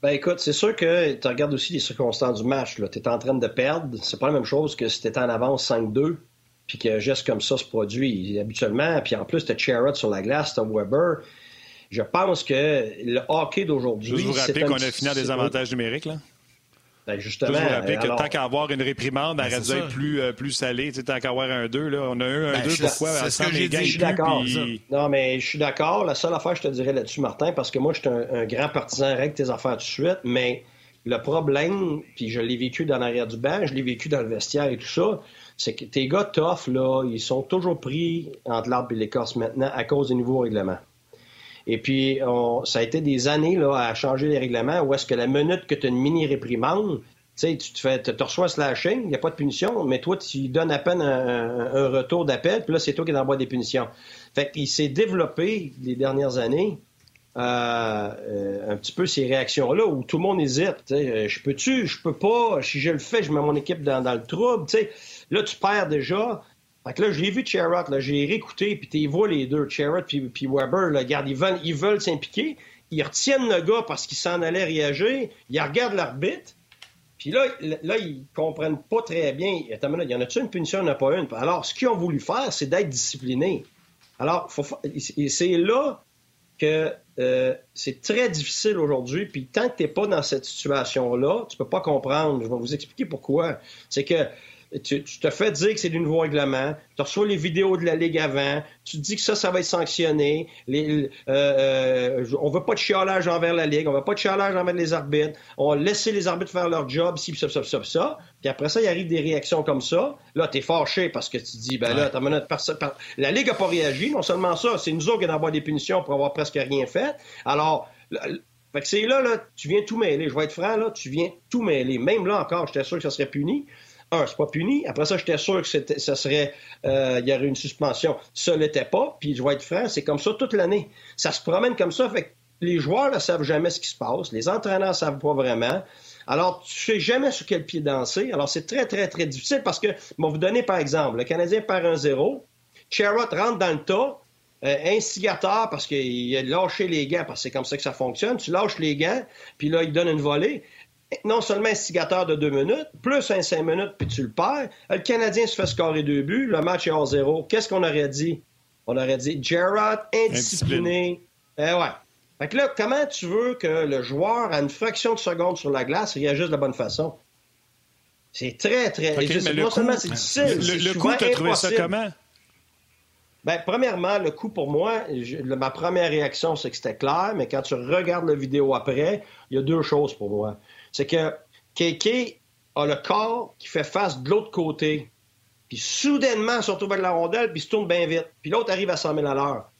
Ben écoute, c'est sûr que tu regardes aussi les circonstances du match. Tu es en train de perdre. C'est pas la même chose que si tu en avance 5-2 puis qu'un geste comme ça se produit habituellement. Puis en plus, tu as Charrot sur la glace, tu Weber. Je pense que le hockey d'aujourd'hui. Je vous rappeler qu'on a fini à des avantages numériques, là? Ben justement. Vous rappeler que alors- tant qu'à avoir une réprimande, elle Ben, aurait être plus, euh, plus salée. Tu sais, Tant qu'à avoir un 2, là, on a eu un Ben, 2, je- pourquoi? c'est ce que j'ai les dit, gars, je suis d'accord, puis- Non, mais je suis d'accord. La seule affaire, je te dirais là-dessus, Martin, parce que moi, je suis un, un grand partisan, règle tes affaires tout de suite, mais le problème, puis je l'ai vécu dans l'arrière du banc, je l'ai vécu dans le vestiaire et tout ça, c'est que tes gars tough, là, ils sont toujours pris entre l'arbre et l'écorce maintenant à cause des nouveaux règlements. Et puis, ça a été des années là, à changer les règlements où est-ce que la minute que tu as une mini-réprimande, tu te fais, te reçois slashing, il n'y a pas de punition, mais toi, tu donnes à peine un, retour d'appel, puis là, c'est toi qui envoie des punitions. Fait qu'il s'est développé les dernières années euh, euh, un petit peu ces réactions-là où tout le monde hésite. euh, Je peux-tu, je peux pas, si je le fais, je mets mon équipe dans, le trouble. Là, tu perds déjà. Fait que là, j'ai vu Cherrott, là, j'ai réécouté, puis tu vois les deux, Cherrott puis, Weber, là, ils veulent ils veulent s'impliquer. Ils retiennent le gars parce qu'il s'en allait réagir. Ils regardent l'arbitre. Puis là, là, ils comprennent pas très bien. Minute, y en a-tu une punition? Il n'y en a pas une? Alors, ce qu'ils ont voulu faire, c'est d'être disciplinés. Alors, c'est là que euh, c'est très difficile aujourd'hui. Puis tant que tu n'es pas dans cette situation-là, tu peux pas comprendre. Je vais vous expliquer pourquoi. C'est que tu, tu te fais dire que c'est du nouveau règlement, tu reçois les vidéos de la Ligue avant, tu te dis que ça, ça va être sanctionné. Les, euh, euh, on veut pas de chiolage envers la Ligue, on veut pas de chiolage envers les arbitres, on va laisser les arbitres faire leur job, ci, ça, ça, ça, ça. Puis après ça, il arrive des réactions comme ça. Là, tu es fâché parce que tu te dis, ben là, une minute, par- la Ligue a pas réagi. Non seulement ça, c'est nous autres qui avons des punitions pour avoir presque rien fait. Alors, là, fait que c'est là, là, tu viens tout mêler. Je vais être franc, là, tu viens tout mêler. Même là encore, j'étais sûr que ça serait puni. Un, c'est pas puni. Après ça, j'étais sûr que c'était, ça serait, euh, il y aurait une suspension. Ça l'était pas. Puis je vais être franc, c'est comme ça toute l'année. Ça se promène comme ça. Fait que les joueurs ne savent jamais ce qui se passe. Les entraîneurs ne savent pas vraiment. Alors, tu sais jamais sur quel pied danser. Alors, c'est très, très, très difficile parce que, bon, vous donner par exemple, le Canadien perd un 0 Sherrod rentre dans le tas, euh, instigateur parce qu'il a lâché les gants, parce que c'est comme ça que ça fonctionne. Tu lâches les gants, puis là, il donne une volée. Non seulement instigateur de deux minutes, plus un cinq minutes, puis tu le perds. Le Canadien se fait scorer deux buts, le match est hors zéro. Qu'est-ce qu'on aurait dit? On aurait dit Gerrard indiscipliné. Eh ouais. Fait que là, comment tu veux que le joueur, à une fraction de seconde sur la glace, réagisse de la bonne façon? C'est très, très. Non coup, seulement c'est difficile. le, le coup, tu as trouvé ça comment? Ben, premièrement, le coup pour moi, je- le- ma première réaction, c'est que c'était clair, mais quand tu regardes la vidéo après, il y a deux choses pour moi. C'est que Keke a le corps qui fait face de l'autre côté, puis soudainement, il se retrouve avec la rondelle, puis il se tourne bien vite. Puis l'autre arrive à 100 000 à l'heure.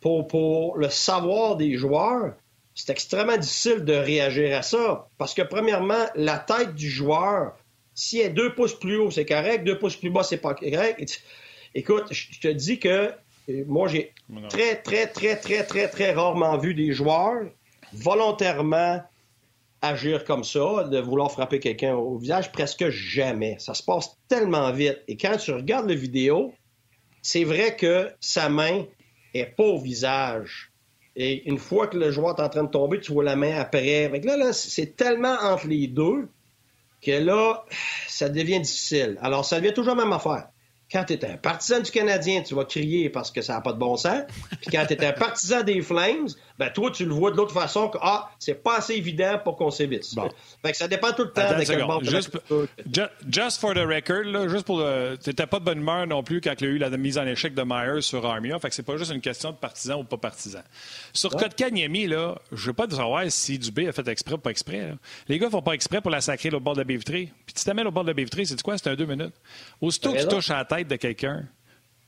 Pour, pour le savoir des joueurs, c'est extrêmement difficile de réagir à ça. Parce que, premièrement, la tête du joueur, si elle est deux pouces plus haut, c'est correct, deux pouces plus bas, c'est pas correct. Écoute, je te dis que euh, moi, j'ai très, très, très, très, très, très rarement vu des joueurs volontairement agir comme ça, de vouloir frapper quelqu'un au visage, presque jamais. Ça se passe tellement vite. Et quand tu regardes la vidéo, c'est vrai que sa main est pas au visage. Et une fois que le joueur est en train de tomber, tu vois la main après. Que là, là, c'est tellement entre les deux que là, ça devient difficile. Alors, ça devient toujours la même affaire. Quand tu es un partisan du Canadien, tu vas crier parce que ça n'a pas de bon sens. Puis quand tu es un partisan des Flames, ben toi, tu le vois de l'autre façon que ah, c'est pas assez évident pour qu'on s'évite. Bon. Fait que ça dépend tout le temps Attends un seconde. bord de Juste, ju- just for the record, là, juste pour le- t'étais pas de bonne humeur non plus quand il y a eu la mise en échec de Myers sur Armia. Fait que c'est pas juste une question de partisan ou pas partisan. Sur Kotkaniemi, là, je veux pas savoir si Dubé a fait exprès ou pas exprès. là. Les gars font pas exprès pour la sacrer au bord de la baie vitrée. Puis tu t'amènes au bord de la baie vitrée, c'est quoi? C'est un deux minutes. Aussitôt que tu touches à la tête de quelqu'un,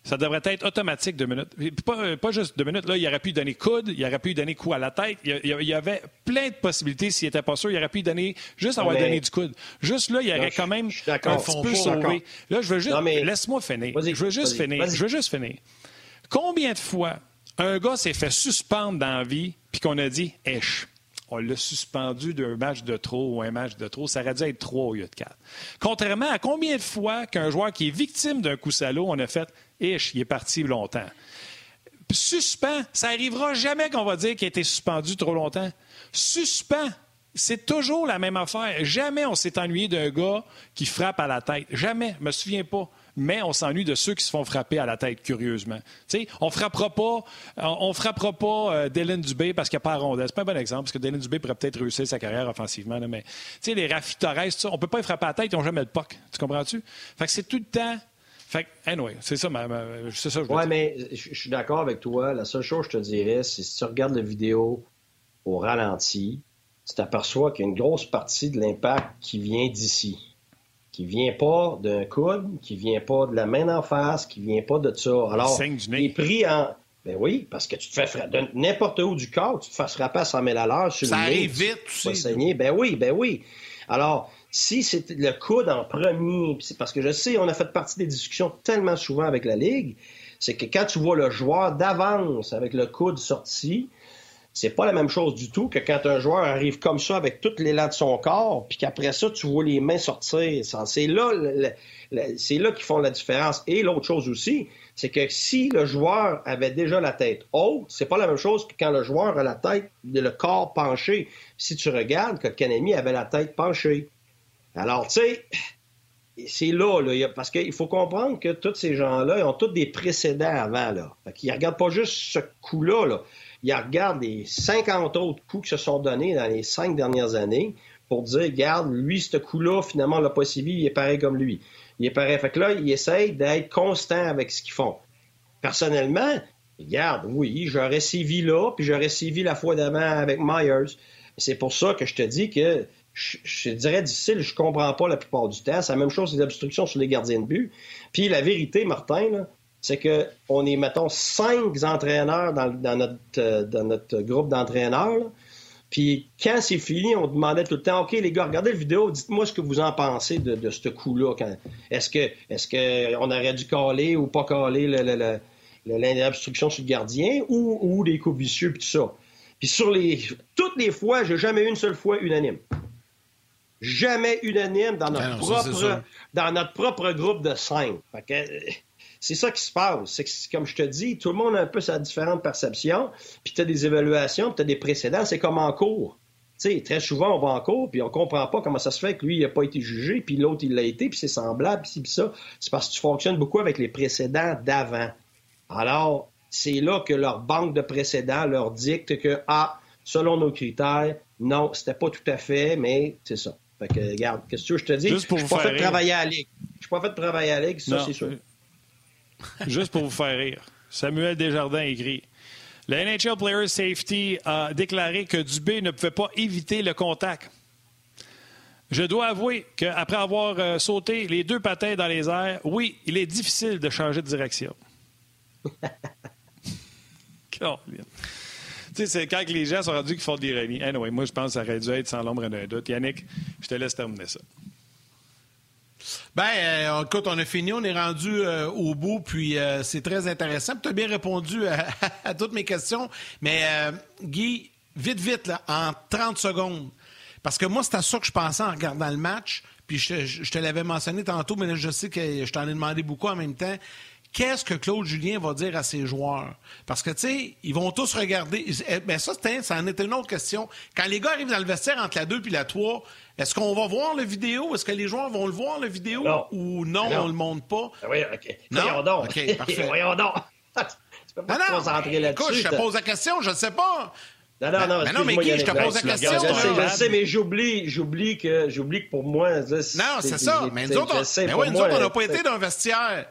ça devrait être automatique deux minutes. Pas, euh, pas juste deux minutes. Là, il aurait pu lui donner coude, il aurait pu lui donner coup à la tête. Il y il il avait plein de possibilités s'il n'était pas sûr. Il aurait pu lui donner juste avoir mais- donné du coude. Juste là, il aurait quand même je un petit peu sauvé. Là, je veux juste. Mais- Laisse-moi finir. Je veux juste finir. Je veux juste finir. Combien de fois un gars s'est fait suspendre dans la vie puis qu'on a dit, Esh, on l'a suspendu d'un match de trop ou un match de trop, ça aurait dû être trois au lieu de quatre. Contrairement à combien de fois qu'un joueur qui est victime d'un coup salaud, on a fait, Esh, il est parti longtemps. Suspend, ça arrivera jamais qu'on va dire qu'il a été suspendu trop longtemps. Suspend, c'est toujours la même affaire. Jamais on s'est ennuyé d'un gars qui frappe à la tête. Jamais, je me souviens pas. Mais on s'ennuie de ceux qui se font frapper à la tête, curieusement. on frappera pas, on, frappera pas euh, Dylan Dubé parce qu'il n'y a pas rondelle. C'est pas un bon exemple, parce que Dylan Dubé pourrait peut-être réussir sa carrière offensivement, mais les Rafi Torres, on peut pas les frapper à la tête, ils n'ont jamais le puck. Tu comprends-tu? Fait que c'est tout le temps fait anyway, c'est ça, c'est ça. Oui, mais je suis d'accord avec toi. La seule chose que je te dirais, c'est si tu regardes la vidéo au ralenti, tu t'aperçois qu'il y a une grosse partie de l'impact qui vient d'ici. Qui vient pas d'un coude, qui vient pas de la main d'en face, qui vient pas de ça. Alors, il est pris en. Ben oui, parce que tu te fais frapper n'importe où du corps, tu te fais frapper à 100 000 à l'heure sur ça le arrive vite, tu. Ben oui, ben oui. Alors, si c'est le coude en premier, parce que je sais, on a fait partie des discussions tellement souvent avec la Ligue, c'est que quand tu vois le joueur d'avance avec le coude sorti, c'est pas la même chose du tout que quand un joueur arrive comme ça avec tout l'élan de son corps, puis qu'après ça, tu vois les mains sortir. C'est là, c'est là qu'ils font la différence. Et l'autre chose aussi, c'est que si le joueur avait déjà la tête haute, c'est pas la même chose que quand le joueur a la tête, le corps penché. Si tu regardes, que Kanemi avait la tête penchée. Alors, tu sais, c'est là, parce qu'il faut comprendre que tous ces gens-là, ont tous des précédents avant. Là. Fait regardent pas juste ce coup-là. Là. Ils regardent les 50 autres coups qui se sont donnés dans les cinq dernières années pour dire, regarde, lui, ce coup-là, finalement, on l'a pas suivi, il est pareil comme lui. Il est pareil. Fait que là, ils essayent d'être constants avec ce qu'ils font. Personnellement, regarde, oui, j'aurais sévi là, puis j'aurais sévi la fois d'avant avec Myers. C'est pour ça que je te dis que je, dirais difficile, je comprends pas la plupart du temps. C'est la même chose, les obstructions sur les gardiens de but. Puis la vérité, Martin, c'est qu'on est, mettons, cinq entraîneurs dans, notre, euh, dans notre groupe d'entraîneurs. Puis quand c'est fini, on demandait tout le temps, OK, les gars, regardez la vidéo, dites-moi ce que vous en pensez de, ce coup-là. Est-ce que est-ce qu'on aurait dû caler ou pas caler l'obstruction sur le gardien ou, ou les coups vicieux puis tout ça? Puis sur les toutes les fois, j'ai jamais eu une seule fois unanime jamais unanime dans notre, ben propre, dans notre propre groupe de cinq. C'est ça qui se passe. C'est comme je te dis, tout le monde a un peu sa différente perception, puis tu as des évaluations, puis tu as des précédents, c'est comme en cours. sais, très souvent, on va en cours, puis on comprend pas comment ça se fait que lui, il n'a pas été jugé, puis l'autre, il l'a été, puis c'est semblable, puis ça. C'est parce que tu fonctionnes beaucoup avec les précédents d'avant. Alors, c'est là que leur banque de précédents leur dicte que, ah, selon nos critères, non, c'était pas tout à fait, mais c'est ça. Fait que, regarde, qu'est-ce que je te dis? Je suis pas fait de travailler à la Ligue. Je suis pas fait de travailler à la Ligue, ça, c'est sûr. Juste pour vous faire rire. Samuel Desjardins écrit Le NHL Player Safety a déclaré que Dubé ne pouvait pas éviter le contact. Je dois avouer qu'après avoir euh, sauté les deux patins dans les airs, oui, il est difficile de changer de direction. c'est quand les gens sont rendus qu'ils font de l'ironie. Moi, je pense que ça aurait dû être sans l'ombre d'un doute. Yannick, je te laisse terminer ça. Ben, euh, écoute, on a fini, on est rendu euh, au bout, puis euh, c'est très intéressant. Tu as bien répondu à, toutes mes questions. Mais Guy, vite, vite, là, en 30 secondes. Parce que moi, c'est à ça que je pensais en regardant le match. Puis je, je te l'avais mentionné tantôt, mais là, je sais que je t'en ai demandé beaucoup en même temps qu'est-ce que Claude Julien va dire à ses joueurs? Parce que, tu sais, ils vont tous regarder. Eh, ben ça, ça en était une autre question. Quand les gars arrivent dans le vestiaire entre la 2 et la 3, est-ce qu'on va voir le vidéo? Est-ce que les joueurs vont le voir, le vidéo? Ou non, on le montre pas? Ben oui, OK. Non? Voyons donc. OK, parfait. Voyons donc. tu peux pas te concentrer là-dessus. Écoute, je te pose la question, je ne sais pas. Non, non, non. Mais non, mais Guy, je te pose la question. Je sais, je sais, mais j'oublie, j'oublie que, j'oublie que pour moi. Non, c'est ça. Mais nous autres, on n'a pas été dans un vestiaire.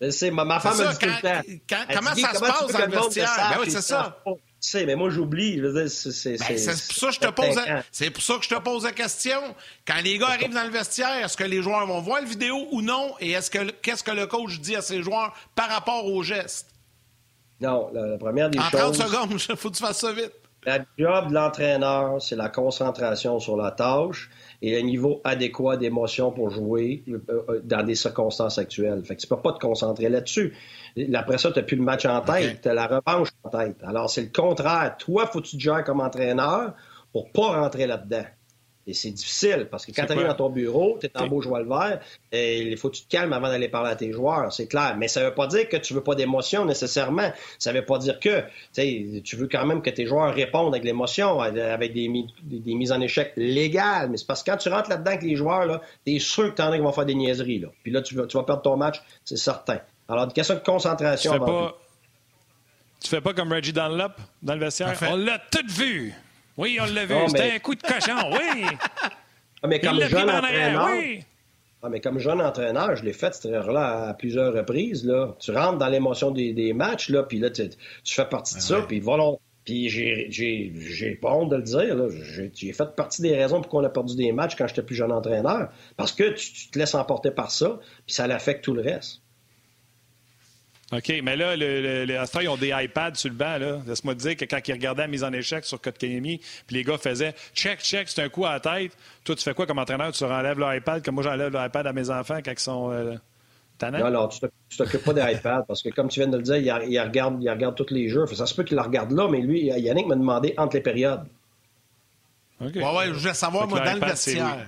Je ma, femme a dit tout le temps. comment ça se passe dans le vestiaire? Ben oui, c'est ça. Tu sais, mais moi, j'oublie. C'est ben, pour ça que je te pose. C'est pour ça que je te pose la question. Quand les gars arrivent dans le vestiaire, est-ce que les joueurs vont voir la vidéo ou non? Et est-ce que qu'est-ce que le coach dit à ses joueurs par rapport aux gestes? Non, la, première des choses. En 30 secondes, il faut que tu fasses ça vite. La job de l'entraîneur, c'est la concentration sur la tâche et un niveau adéquat d'émotion pour jouer euh, euh, dans des circonstances actuelles. Fait que tu peux pas te concentrer là-dessus. Après ça, tu n'as plus le match en tête, tu as la revanche en tête. Alors, c'est le contraire. Toi, faut que tu te gères comme entraîneur pour pas rentrer là-dedans. Et c'est difficile parce que quand tu arrives dans ton bureau, tu es en beau joie le vert, et il faut que tu te calmes avant d'aller parler à tes joueurs, c'est clair. Mais ça ne veut pas dire que tu veux pas d'émotion nécessairement. Ça ne veut pas dire que tu veux quand même que tes joueurs répondent avec l'émotion, avec des, des, mises en échec légales. Mais c'est parce que quand tu rentres là-dedans avec les joueurs, tu es sûr que tu en as qui vont faire des niaiseries. Là. Puis là, tu vas, tu vas perdre ton match, c'est certain. Alors, une question de concentration. Tu fais, pas... tu fais pas comme Reggie Dunlop dans le vestiaire? On l'a tout vu. Oui, on l'a vu. C'était un coup de cochon, oui. Ah, mais comme jeune entraîneur, oui. Ah, mais comme jeune entraîneur, je l'ai fait cette erreur-là à plusieurs reprises. Là. Tu rentres dans l'émotion des, matchs, là, puis là, tu, fais partie de ça, puis voilà. Puis j'ai pas honte de le dire. J'ai fait partie des raisons pour qu'on a perdu des matchs quand j'étais plus jeune entraîneur. Parce que tu, tu, te laisses emporter par ça, puis ça l'affecte tout le reste. OK, mais là, le, le, ils ont des iPads sur le banc. Laisse-moi te dire que quand ils regardaient la mise en échec sur Kotkaniemi, puis les gars faisaient check, check, c'est un coup à la tête. Toi, tu fais quoi comme entraîneur? Tu enlèves l'iPad comme moi j'enlève l'iPad à mes enfants quand ils sont euh, Non, non, tu t'occupes pas des iPads parce que, comme tu viens de le dire, il, il, regarde, il regarde tous les jeux. Ça se peut qu'il le regarde là, mais lui, Yannick m'a demandé entre les périodes. OK. Ouais, ouais, je voulais savoir, moi, dans le vestiaire.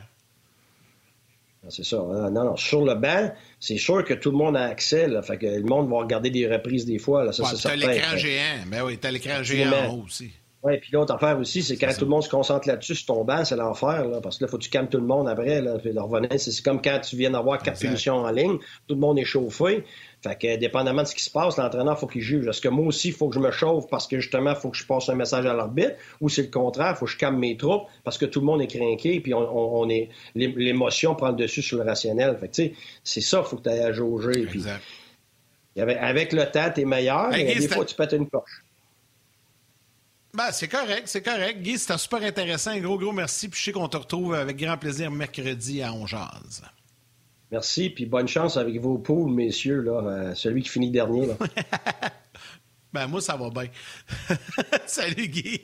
C'est ça. Hein. Non, non. Sur le banc, c'est sûr que tout le monde a accès. Là, fait que le monde va regarder des reprises des fois. Là, ça, ouais, c'est l'écran géant. Ben oui, t'as l'écran géant en haut aussi. Oui, puis l'autre affaire aussi, c'est quand tout le monde se concentre là-dessus, sur ton banc, c'est l'enfer, là, parce que là, faut que tu calmes tout le monde après, là, puis revenir. C'est comme quand tu viens d'avoir quatre punitions en ligne, tout le monde est chauffé. Fait que, dépendamment de ce qui se passe, l'entraîneur, faut qu'il juge. Est-ce que moi aussi, il faut que je me chauffe parce que justement, il faut que je passe un message à l'arbitre, ou c'est le contraire, il faut que je calme mes troupes parce que tout le monde est craqué, puis on, est, l'émotion prend le dessus sur le rationnel. Fait que, tu sais, c'est ça, il faut que tu ailles à jauger. Exact. avec, le temps, tu es meilleur, mais des fois, tu pètes une poche. Ben, c'est correct, c'est correct. Guy, c'était super intéressant. Un gros, gros merci. Puis je sais qu'on te retrouve avec grand plaisir mercredi à Ongeaz. Merci, puis bonne chance avec vos poules, messieurs, là, euh, celui qui finit dernier. Là. ben, moi, ça va bien. Salut, Guy.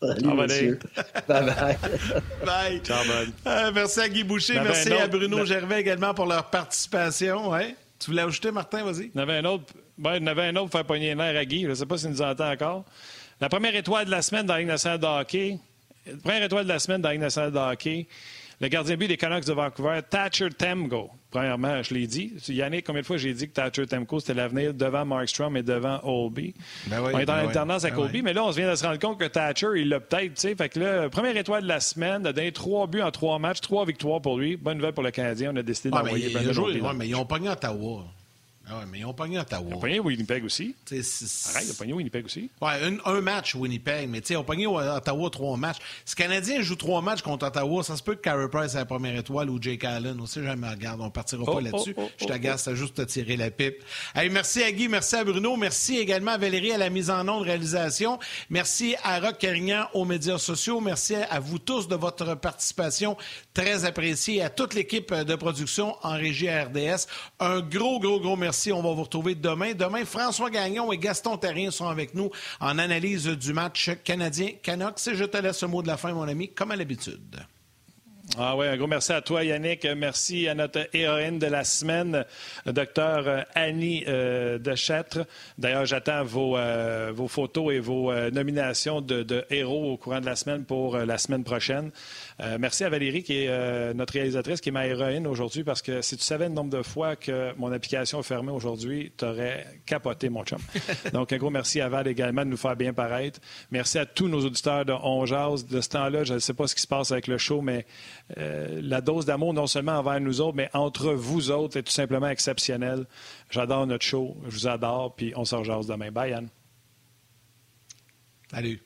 Salut, monsieur. bye bye. bye. Ciao, euh, merci à Guy Boucher. merci à Bruno Gervais également pour leur participation. Ouais. Tu voulais ajouter, Martin, vas-y? Il y en avait un autre. Ben, il y en avait un autre pour faire pogner l'air à Guy. Je ne sais pas s'il nous entend encore. La première étoile de la semaine dans la Ligue nationale de hockey. La première étoile de la semaine dans la Ligue nationale de hockey. Le gardien but des Canucks de Vancouver, Thatcher Temgo. Premièrement, je l'ai dit. Yannick, combien de fois j'ai dit que Thatcher Temko, c'était l'avenir devant Markstrom et devant Olby? Ben on est dans ben l'alternance avec ben Olby, mais là, on vient de se rendre compte que Thatcher, il l'a peut-être. Fait que là, première étoile de la semaine, il a donné trois buts en trois matchs, trois victoires pour lui. Bonne nouvelle pour le Canadien. On a décidé ah, d'envoyer ouais, mais ils ont pogné Ottawa. Ah ouais, mais ils ont pogné Ottawa. Ils ont pogné Winnipeg aussi. Arrête, ils ont pogné Winnipeg aussi. Ouais, un, match Winnipeg, mais ils ont pogné Ottawa trois matchs. Si Canadien joue trois matchs contre Ottawa, ça se peut que Carey Price ait la première étoile ou Jake Allen. On sait jamais, regarde, on partira pas oh, là-dessus. Oh, oh, Je t'agace, t'as juste à tirer la pipe. Hey, merci à Guy, merci à Bruno, merci également à Valérie à la mise en onde réalisation. Merci à Rock Carignan aux médias sociaux. Merci à vous tous de votre participation très appréciée. À toute l'équipe de production en régie à RDS. Un gros, gros, gros merci. On va vous retrouver demain. Demain, François Gagnon et Gaston Terrien sont avec nous en analyse du match canadien-Canucks. Je te laisse ce mot de la fin, mon ami, comme à l'habitude. Ah oui, un gros merci à toi, Yannick. Merci à notre héroïne de la semaine, docteur euh, Annie euh. D'ailleurs, j'attends vos, euh, vos, photos et vos nominations de, de, héros au courant de la semaine pour la semaine prochaine. Euh, merci à Valérie, qui est euh, notre réalisatrice, qui est ma héroïne aujourd'hui, parce que si tu savais le nombre de fois que mon application est fermée aujourd'hui, tu aurais capoté, mon chum. Donc, un gros merci à Val également de nous faire bien paraître. Merci à tous nos auditeurs de On De ce temps-là, je ne sais pas ce qui se passe avec le show, mais euh, la dose d'amour, non seulement envers nous autres, mais entre vous autres, est tout simplement exceptionnelle. J'adore notre show. Je vous adore. Puis on se rejase demain. Bye, Anne. Salut.